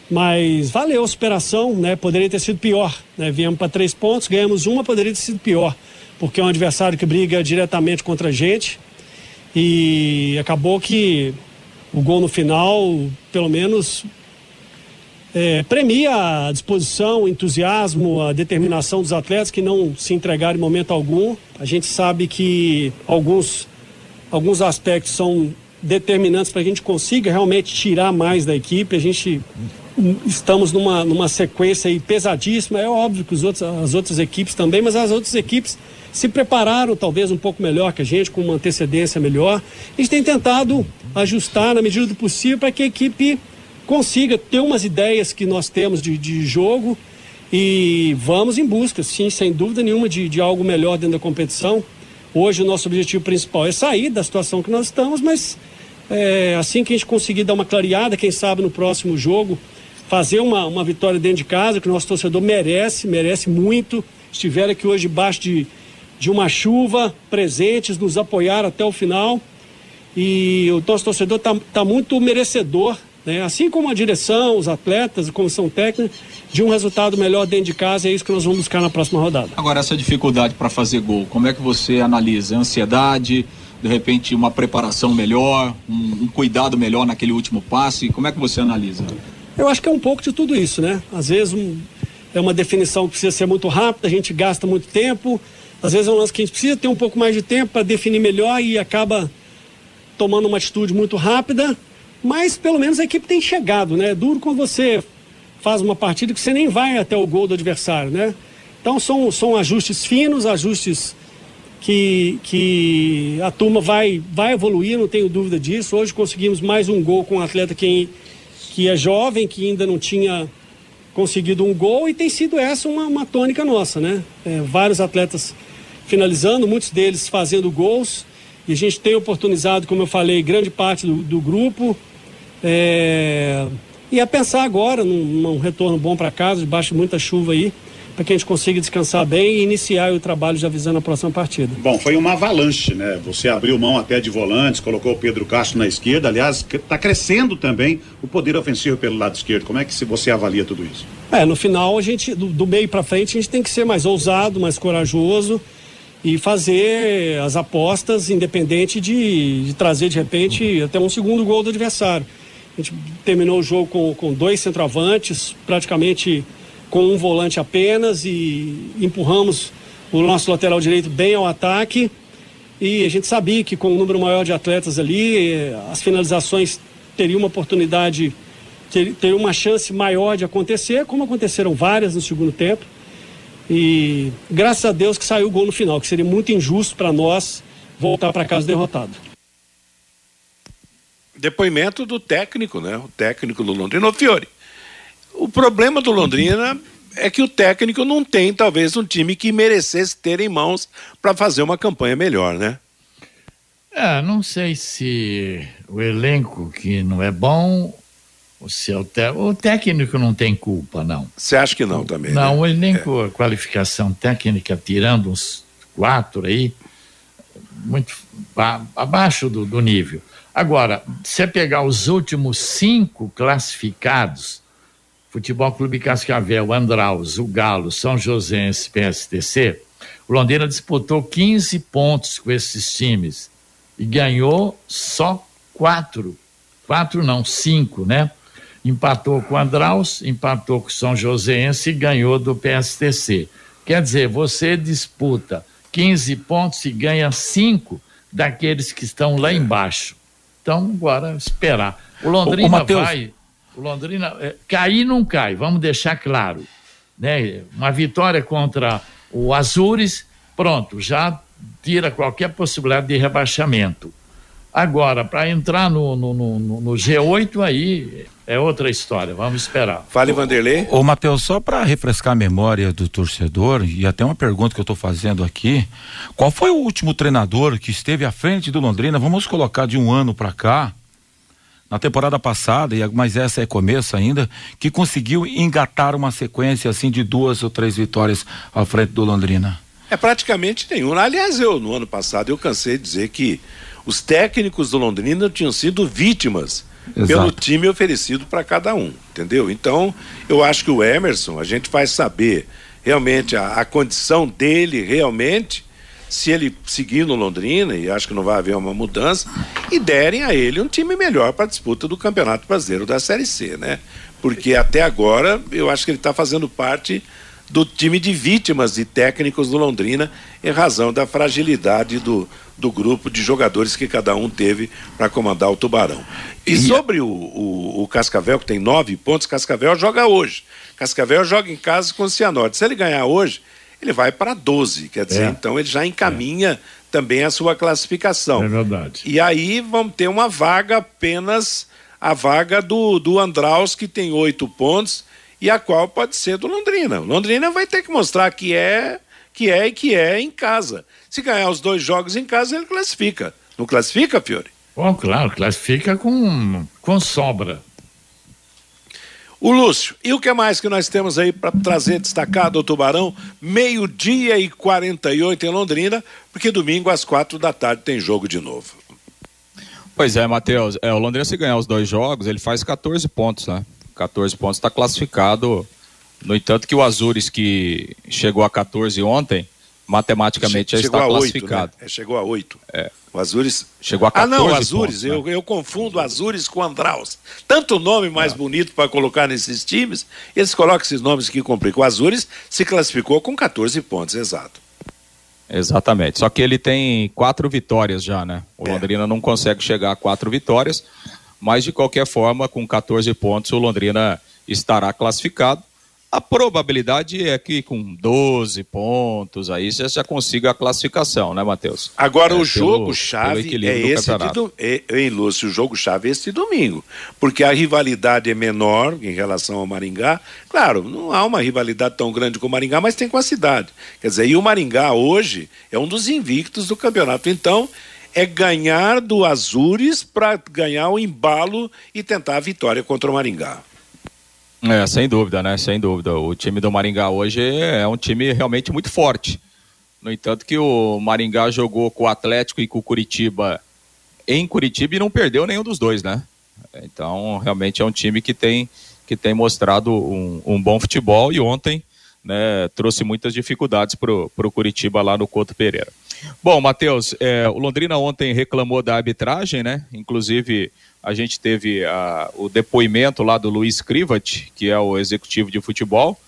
mas valeu a superação, né? Poderia ter sido pior, né? Viemos para três pontos, ganhamos uma, poderia ter sido pior, porque é um adversário que briga diretamente contra a gente e acabou que o gol no final, pelo menos, é, premia a disposição, o entusiasmo, a determinação dos atletas que não se entregaram em momento algum. A gente sabe que alguns, alguns aspectos são determinantes para a gente consiga realmente tirar mais da equipe. A gente estamos numa, numa sequência pesadíssima. É óbvio que os outros, as outras equipes também, mas as outras equipes se prepararam talvez um pouco melhor que a gente, com uma antecedência melhor. A gente tem tentado ajustar na medida do possível para que a equipe consiga ter umas ideias que nós temos de, de jogo e vamos em busca, sim, sem dúvida nenhuma, de, de algo melhor dentro da competição. Hoje o nosso objetivo principal é sair da situação que nós estamos, mas é, assim que a gente conseguir dar uma clareada, quem sabe no próximo jogo, fazer uma, uma vitória dentro de casa, que o nosso torcedor merece, merece muito. Estiver aqui hoje debaixo de, de uma chuva, presentes, nos apoiar até o final. E o nosso torcedor está tá muito merecedor, né? assim como a direção, os atletas, a comissão técnica, de um resultado melhor dentro de casa. É isso que nós vamos buscar na próxima rodada. Agora, essa dificuldade para fazer gol, como é que você analisa? Ansiedade, de repente uma preparação melhor, um, um cuidado melhor naquele último passe? Como é que você analisa? Eu acho que é um pouco de tudo isso, né? Às vezes um, é uma definição que precisa ser muito rápida, a gente gasta muito tempo. Às vezes é um lance que a gente precisa ter um pouco mais de tempo para definir melhor e acaba tomando uma atitude muito rápida. Mas pelo menos a equipe tem chegado, né? É duro quando você faz uma partida que você nem vai até o gol do adversário, né? Então são, são ajustes finos, ajustes que, que a turma vai, vai evoluir, não tenho dúvida disso. Hoje conseguimos mais um gol com um atleta que, que é jovem, que ainda não tinha conseguido um gol e tem sido essa uma, uma tônica nossa, né? É, vários atletas finalizando, muitos deles fazendo gols e a gente tem oportunizado, como eu falei, grande parte do, do grupo. É, e a pensar agora num, num retorno bom para casa, debaixo de muita chuva aí, para que a gente consiga descansar bem e iniciar o trabalho já visando a próxima partida. Bom, foi uma avalanche, né? Você abriu mão até de volantes, colocou o Pedro Castro na esquerda. Aliás, está crescendo também o poder ofensivo pelo lado esquerdo. Como é que você avalia tudo isso? É, no final, a gente, do, do meio para frente, a gente tem que ser mais ousado, mais corajoso e fazer as apostas independente de, de trazer de repente até um segundo gol do adversário. A gente terminou o jogo com, com dois centroavantes, praticamente com um volante apenas e empurramos o nosso lateral direito bem ao ataque. E a gente sabia que com um número maior de atletas ali, as finalizações teriam uma oportunidade, teriam uma chance maior de acontecer, como aconteceram várias no segundo tempo. E graças a Deus que saiu o gol no final, que seria muito injusto para nós voltar para casa derrotado. Depoimento do técnico, né? O técnico do Londrina, o Fiore. O problema do Londrina é que o técnico não tem, talvez, um time que merecesse ter em mãos para fazer uma campanha melhor, né? É, não sei se o elenco que não é bom, o seu te... o técnico não tem culpa, não. Você acha que não também? Não, né? o elenco, é. a qualificação técnica, tirando uns quatro aí, muito abaixo do, do nível. Agora, se pegar os últimos cinco classificados, Futebol Clube Cascavel, Andraus, o Galo, São Joséense, PSTC, o Londrina disputou 15 pontos com esses times e ganhou só quatro. Quatro não, cinco, né? Empatou com o Andraus, empatou com o São Joséense e ganhou do PSTC. Quer dizer, você disputa 15 pontos e ganha cinco daqueles que estão lá embaixo. Então, agora esperar. O Londrina vai o Londrina é, cair não cai, vamos deixar claro. Né? Uma vitória contra o Azures, pronto, já tira qualquer possibilidade de rebaixamento. Agora, para entrar no, no, no, no, G8 aí é outra história, vamos esperar. Fale, Vanderlei. Ô, Matheus, só para refrescar a memória do torcedor, e até uma pergunta que eu estou fazendo aqui: qual foi o último treinador que esteve à frente do Londrina? Vamos colocar de um ano para cá, na temporada passada, mas essa é começo ainda, que conseguiu engatar uma sequência assim de duas ou três vitórias à frente do Londrina? É praticamente nenhum. Aliás, eu no ano passado eu cansei de dizer que os técnicos do Londrina tinham sido vítimas Exato. pelo time oferecido para cada um, entendeu? Então, eu acho que o Emerson, a gente vai saber realmente a, a condição dele realmente se ele seguir no Londrina, e acho que não vai haver uma mudança, e derem a ele um time melhor para a disputa do Campeonato Brasileiro da Série C, né? Porque até agora eu acho que ele está fazendo parte do time de vítimas de técnicos do Londrina em razão da fragilidade do, do grupo de jogadores que cada um teve para comandar o Tubarão. E, e sobre o, o, o, Cascavel, que tem nove pontos, Cascavel joga hoje. Cascavel joga em casa com o Cianorte. Se ele ganhar hoje, ele vai para 12, quer dizer, é. então ele já encaminha é. também a sua classificação. É verdade. E aí vamos ter uma vaga apenas a vaga do, do Andraus, que tem oito pontos, e a qual pode ser do Londrina. O Londrina vai ter que mostrar que é, que é e que é em casa. Se ganhar os dois jogos em casa, ele classifica. Não classifica, Fiore? Bom, claro, classifica com, com sobra. O Lúcio, e o que mais que nós temos aí para trazer destacado ao Tubarão? Meio-dia e 48 em Londrina, porque domingo às quatro da tarde tem jogo de novo. Pois é, Matheus. É, o Londrina, se ganhar os dois jogos, ele faz 14 pontos, né? 14 pontos está classificado. No entanto, que o Azures, que chegou a 14 ontem, matematicamente já está classificado. 8, né? é, chegou a 8. É. O Azures. Chegou a 14 Ah, não, Azures. Pontos, eu, né? eu confundo Azures com Andraus. Tanto nome mais é. bonito para colocar nesses times, eles colocam esses nomes que complicam. O Azures se classificou com 14 pontos, exato. Exatamente. Só que ele tem quatro vitórias já, né? O é. Londrina não consegue chegar a quatro vitórias, mas de qualquer forma, com 14 pontos, o Londrina estará classificado. A probabilidade é que com 12 pontos aí você já consiga a classificação, né, Matheus? Agora É, o jogo-chave é do esse campeonato. do, é, hein, Lúcio? O jogo-chave é esse domingo. Porque a rivalidade é menor em relação ao Maringá. Claro, não há uma rivalidade tão grande com o Maringá, mas tem com a cidade. Quer dizer, e o Maringá hoje é um dos invictos do campeonato. Então, é ganhar do Azures para ganhar o embalo e tentar a vitória contra o Maringá. É, sem dúvida, né? Sem dúvida. O time do Maringá hoje é um time realmente muito forte. No entanto, que o Maringá jogou com o Atlético e com o Curitiba em Curitiba e não perdeu nenhum dos dois, né? Então, realmente é um time que tem, que tem mostrado um, um bom futebol e ontem né, trouxe muitas dificuldades para o Curitiba lá no Couto Pereira. Bom, Matheus, é, o Londrina ontem reclamou da arbitragem, né? Inclusive, a gente teve ah, o depoimento lá do Luiz Krivat, que é o executivo de futebol.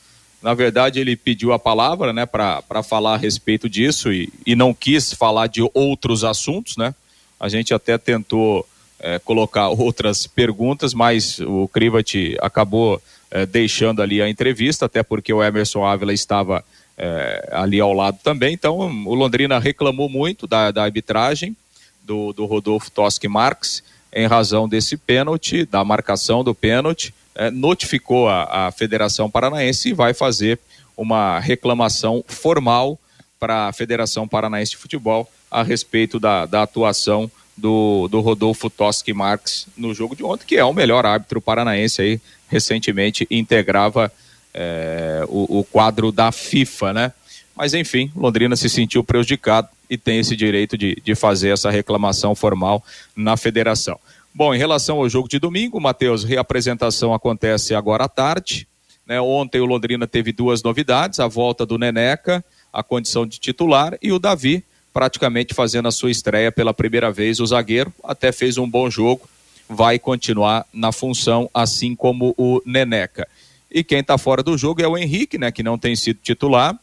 Na verdade, ele pediu a palavra, né, para falar a respeito disso e, e não quis falar de outros assuntos, né? A gente até tentou eh, colocar outras perguntas, mas o Krivat acabou eh, deixando ali a entrevista, até porque o Emerson Ávila estava eh, ali ao lado também. Então, o Londrina reclamou muito da, da arbitragem do, do Rodolfo Toschi Marques em razão desse pênalti, da marcação do pênalti, eh, notificou a, a Federação Paranaense e vai fazer uma reclamação formal para a Federação Paranaense de Futebol a respeito da, da atuação do, do Rodolfo Toschi Marques no jogo de ontem, que é o melhor árbitro paranaense aí, recentemente integrava eh, o, o quadro da FIFA, né? Mas enfim, Londrina se sentiu prejudicado e tem esse direito de, de fazer essa reclamação formal na federação. Bom, em relação ao jogo de domingo, Matheus, reapresentação acontece agora à tarde. Né? Ontem o Londrina teve duas novidades: a volta do Neneca, a condição de titular, e o Davi praticamente fazendo a sua estreia pela primeira vez. O zagueiro até fez um bom jogo, vai continuar na função, assim como o Neneca. E quem está fora do jogo é o Henrique, né, que não tem sido titular,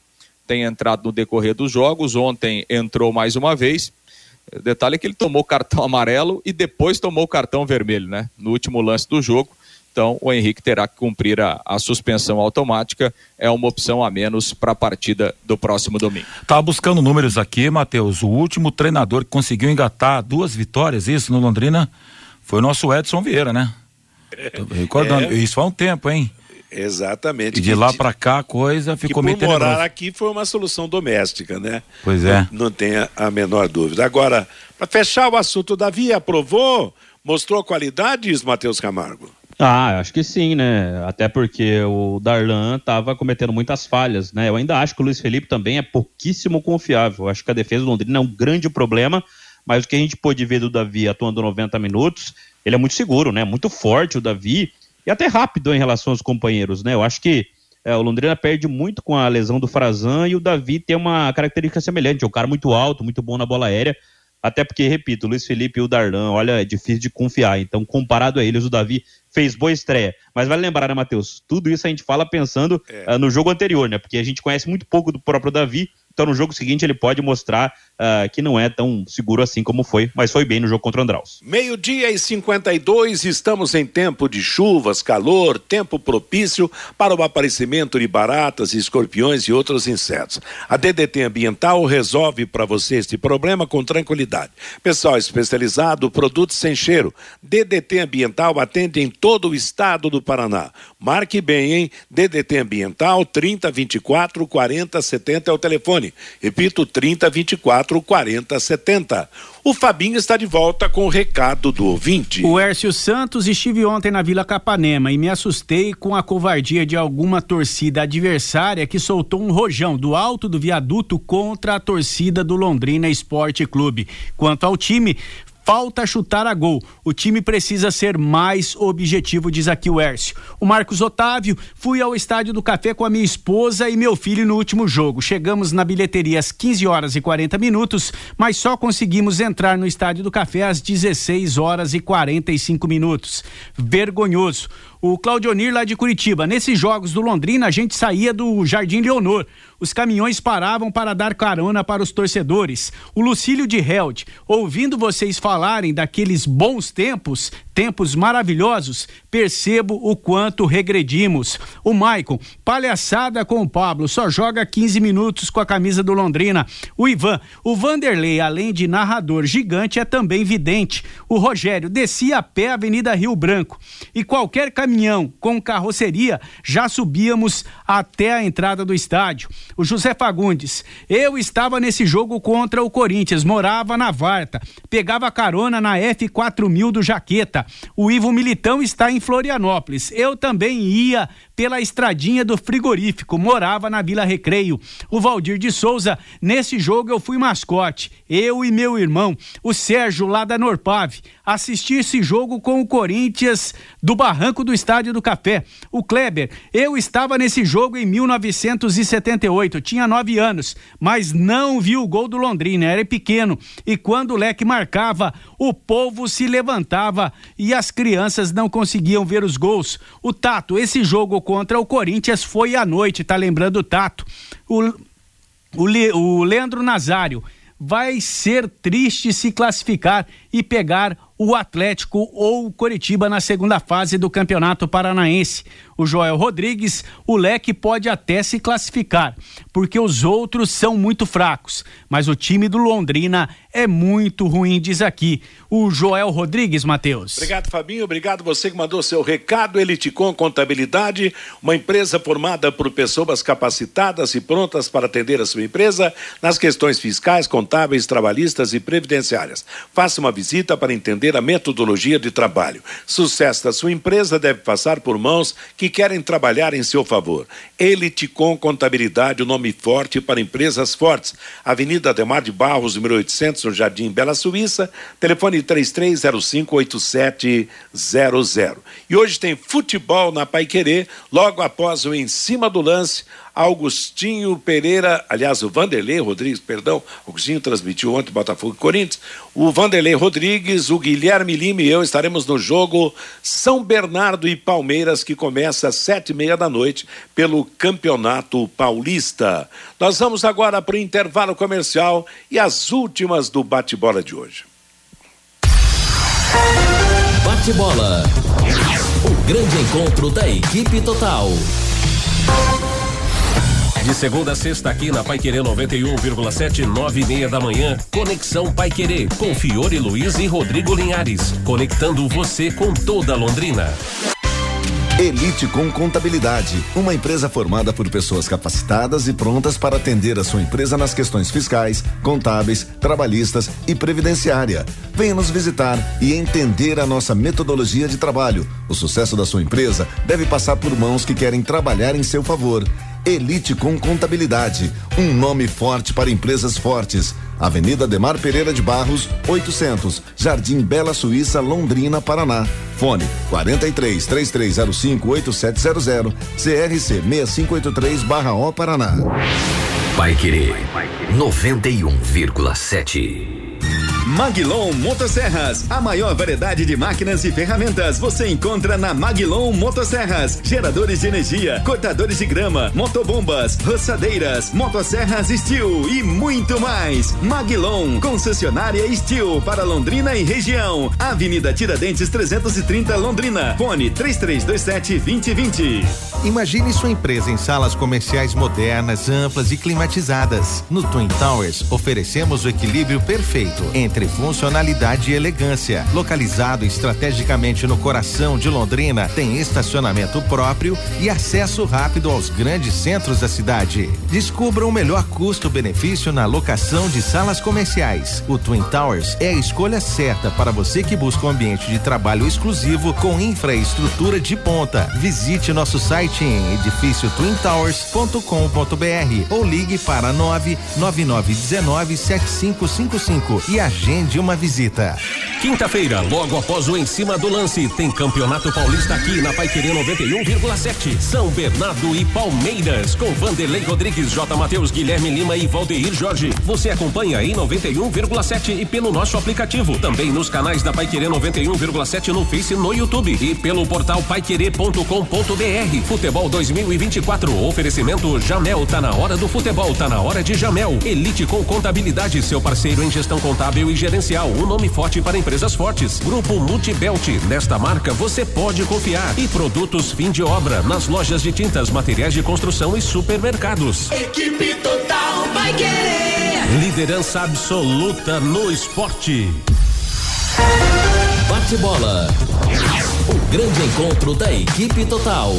tem entrado no decorrer dos jogos. Ontem entrou mais uma vez. O detalhe é que ele tomou cartão amarelo e depois tomou cartão vermelho, né? No último lance do jogo. Então o Henrique terá que cumprir a, a suspensão automática. É uma opção a menos para a partida do próximo domingo. Tava buscando números aqui, Matheus. O último treinador que conseguiu engatar duas vitórias, isso no Londrina, foi o nosso Edson Vieira, né? Tô recordando. É. Isso faz um tempo, hein? Exatamente. E de lá pra cá a coisa ficou meio morar tenebrosa. aqui foi uma solução doméstica, né? Pois é. Não, não tenha a menor dúvida. Agora, para fechar o assunto, o Davi aprovou, mostrou qualidades, Matheus Camargo. Ah, acho que sim, né? Até porque o Darlan estava cometendo muitas falhas, né? Eu ainda acho que o Luiz Felipe também é pouquíssimo confiável. Eu acho que a defesa do Londrina é um grande problema, mas o que a gente pôde ver do Davi atuando 90 minutos, ele é muito seguro, né? Muito forte o Davi e até rápido em relação aos companheiros, né? Eu acho que é, o Londrina perde muito com a lesão do Frazan e o Davi tem uma característica semelhante. É um cara muito alto, muito bom na bola aérea. Até porque, repito, o Luiz Felipe e o Darlan, olha, é difícil de confiar. Então, comparado a eles, o Davi fez boa estreia. Mas vale lembrar, né, Matheus? Tudo isso a gente fala pensando ah, no jogo anterior, né? Porque a gente conhece muito pouco do próprio Davi. Então, no jogo seguinte, ele pode mostrar ah, que não é tão seguro assim como foi, mas foi bem no jogo contra o Andraus. Meio-dia e 52, estamos em tempo de chuvas, calor, tempo propício para o aparecimento de baratas, escorpiões e outros insetos. A DDT Ambiental resolve para você este problema com tranquilidade. Pessoal especializado, produtos sem cheiro. DDT Ambiental atende em todo o estado do Paraná. Marque bem, hein? DDT Ambiental 3024 4070 é o telefone. Repito, 3024 4070. O Fabinho está de volta com o recado do ouvinte. O Hércio Santos, estive ontem na Vila Capanema e me assustei com a covardia de alguma torcida adversária que soltou um rojão do alto do viaduto contra a torcida do Londrina Esporte Clube. Quanto ao time, Falta chutar a gol. O time precisa ser mais objetivo, diz aqui o Hércio. O Marcos Otávio, fui ao estádio do Café com a minha esposa e meu filho no último jogo. Chegamos na bilheteria às 15 horas e 40 minutos, mas só conseguimos entrar no estádio do Café às 16 horas e 45 minutos. Vergonhoso. O Claudionir lá de Curitiba. Nesses jogos do Londrina, a gente saía do Jardim Leonor. Os caminhões paravam para dar carona para os torcedores. O Lucílio de Held, ouvindo vocês falarem daqueles bons tempos, tempos maravilhosos, percebo o quanto regredimos. O Maicon, palhaçada com o Pablo, só joga 15 minutos com a camisa do Londrina. O Ivan, o Vanderlei, além de narrador gigante, é também vidente. O Rogério descia a pé a Avenida Rio Branco e qualquer caminhão com carroceria já subíamos até a entrada do estádio. O José Fagundes, eu estava nesse jogo contra o Corinthians, morava na Varta, pegava carona na F4000 do Jaqueta. O Ivo Militão está em Florianópolis. Eu também ia pela estradinha do frigorífico, morava na Vila Recreio. O Valdir de Souza, nesse jogo eu fui mascote, eu e meu irmão, o Sérgio lá da Norpave, assisti esse jogo com o Corinthians do Barranco do Estádio do Café. O Kleber, eu estava nesse jogo em 1978, tinha nove anos, mas não vi o gol do Londrina, era pequeno. E quando o leque marcava, o povo se levantava e as crianças não conseguiam ver os gols. O Tato, esse jogo contra o Corinthians foi à noite, tá lembrando o Tato. O, o, o Leandro Nazário vai ser triste se classificar e pegar o Atlético ou o Coritiba na segunda fase do Campeonato Paranaense. O Joel Rodrigues, o leque pode até se classificar, porque os outros são muito fracos, mas o time do Londrina é muito ruim, diz aqui o Joel Rodrigues, Matheus. Obrigado, Fabinho. Obrigado você que mandou seu recado. Eliticom Contabilidade, uma empresa formada por pessoas capacitadas e prontas para atender a sua empresa nas questões fiscais, contábeis, trabalhistas e previdenciárias. Faça uma visita para entender a metodologia de trabalho. Sucesso da sua empresa deve passar por mãos que querem trabalhar em seu favor. Eliticom Contabilidade, o nome forte para empresas fortes. Avenida Ademar de Barros, número 800, Jardim Bela Suíça. Telefone 33058700. E hoje tem futebol na Paiquerê, logo após o Em Cima do Lance. Augustinho Pereira, aliás, o Vanderlei Rodrigues, perdão, Augustinho transmitiu ontem Botafogo e Corinthians. O Vanderlei Rodrigues, o Guilherme Lima e eu estaremos no jogo São Bernardo e Palmeiras, que começa às sete e meia da noite pelo Campeonato Paulista. Nós vamos agora para o intervalo comercial e as últimas do bate-bola de hoje. Bate-bola. O grande encontro da equipe total. De segunda a sexta aqui na Pai Querer 91,7, nove e meia da manhã. Conexão Pai Querer com Fiore Luiz e Rodrigo Linhares. Conectando você com toda Londrina. Elite com Contabilidade, uma empresa formada por pessoas capacitadas e prontas para atender a sua empresa nas questões fiscais, contábeis, trabalhistas e previdenciária. Venha nos visitar e entender a nossa metodologia de trabalho. O sucesso da sua empresa deve passar por mãos que querem trabalhar em seu favor. Elite com Contabilidade, um nome forte para empresas fortes. Avenida Demar Pereira de Barros, 800, Jardim Bela Suíça, Londrina, Paraná. Fone 43 3305 8700, CRC 6583/O Paraná. Vai querer 91,7. Maglon Motosserras, a maior variedade de máquinas e ferramentas você encontra na Maglon Motosserras. Geradores de energia, cortadores de grama, motobombas, roçadeiras, motosserras Steel e muito mais. Maglon, concessionária Steel para Londrina e região. Avenida Tiradentes 330 Londrina. Fone 3327 2020. Imagine sua empresa em salas comerciais modernas, amplas e climatizadas. No Twin Towers, oferecemos o equilíbrio perfeito entre funcionalidade e elegância. Localizado estrategicamente no coração de Londrina, tem estacionamento próprio e acesso rápido aos grandes centros da cidade. Descubra o melhor custo-benefício na locação de salas comerciais. O Twin Towers é a escolha certa para você que busca um ambiente de trabalho exclusivo com infraestrutura de ponta. Visite nosso site em edifício twintowers.com.br ou ligue para 99919 7555 e agende uma visita. Quinta-feira, logo após o Em Cima do Lance, tem Campeonato Paulista aqui na Paiquerê 91,7. São Bernardo e Palmeiras, com Vanderlei Rodrigues, J. Matheus, Guilherme Lima e Valdeir Jorge. Você acompanha em 91,7 e pelo nosso aplicativo. Também nos canais da Paiquerê 91,7 no Face e no YouTube. E pelo portal paiquerê.com.br. Futebol 2024. Oferecimento Jamel. Tá na hora do futebol, tá na hora de Jamel. Elite com contabilidade, seu parceiro em gestão contábil e Gerencial, um nome forte para empresas fortes. Grupo Multibelt, nesta marca você pode confiar. E produtos fim de obra nas lojas de tintas, materiais de construção e supermercados. Equipe total vai querer. Liderança absoluta no esporte. Bate bola. O grande encontro da equipe total.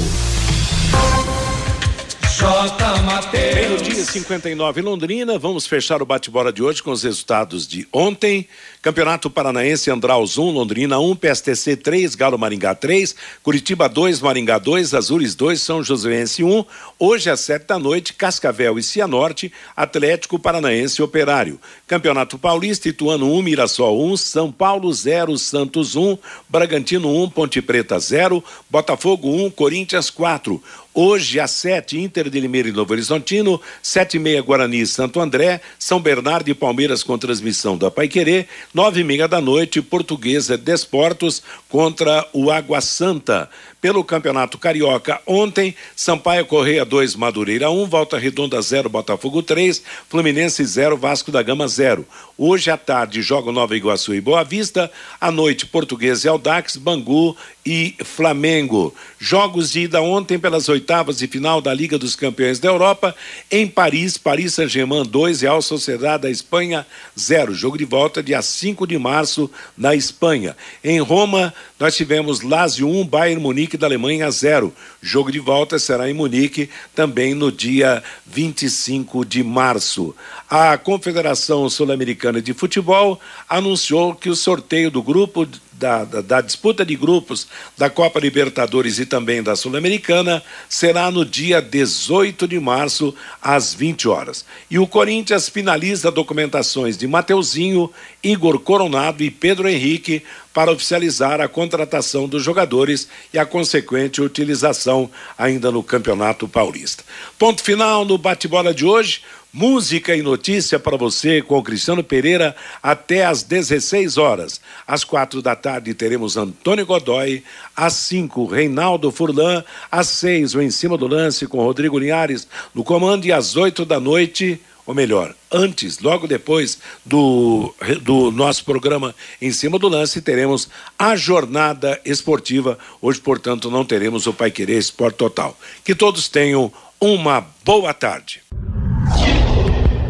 J. Mateus. Meio-dia 59 em Londrina. Vamos fechar o bate-bola de hoje com os resultados de ontem. Campeonato Paranaense Andraus 1, Londrina 1, PSTC 3, Galo Maringá 3, Curitiba 2, Maringá 2, Azures 2, São Joséense 1. Hoje às 7 da noite, Cascavel e Cianorte, Atlético Paranaense Operário. Campeonato Paulista, Ituano 1, Mirassol 1, São Paulo 0, Santos 1, Bragantino 1, Ponte Preta 0, Botafogo 1, Corinthians 4. Hoje, às sete, Inter de Limeira e Novo Horizontino, sete e meia Guarani e Santo André, São Bernardo e Palmeiras com transmissão da Paiquerê, nove e meia da noite, Portuguesa Desportos contra o Água Santa. Pelo Campeonato Carioca, ontem, Sampaio Correia 2, Madureira 1, um, Volta Redonda 0, Botafogo 3, Fluminense 0, Vasco da Gama 0. Hoje à tarde, joga Nova Iguaçu e Boa Vista. À noite, Português e Aldax, Bangu e Flamengo. Jogos de ida ontem pelas oitavas de final da Liga dos Campeões da Europa. Em Paris, Paris Saint-Germain 2, Real Sociedade da Espanha 0. Jogo de volta dia 5 de março na Espanha. Em Roma, nós tivemos Lazio 1, Bayern Munique da Alemanha 0. Jogo de volta será em Munique também no dia 25 de março. A Confederação Sul-Americana de Futebol anunciou que o sorteio do grupo da, da, da, disputa de grupos da Copa Libertadores e também da Sul-Americana será no dia 18 de março, às 20 horas. E o Corinthians finaliza documentações de Mateuzinho, Igor Coronado e Pedro Henrique para oficializar a contratação dos jogadores e a consequente utilização ainda no Campeonato Paulista. Ponto final no bate-bola de hoje. Música e notícia para você com Cristiano Pereira até às 16 horas. Às quatro da tarde teremos Antônio Godoy. Às cinco, Reinaldo Furlan. Às seis, o Em Cima do Lance com Rodrigo Linhares no comando. E às oito da noite, ou melhor, antes, logo depois do, do nosso programa Em Cima do Lance, teremos a jornada esportiva. Hoje, portanto, não teremos o Pai Querer Esporte Total. Que todos tenham uma boa tarde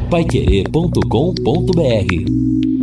paiquerê.com.br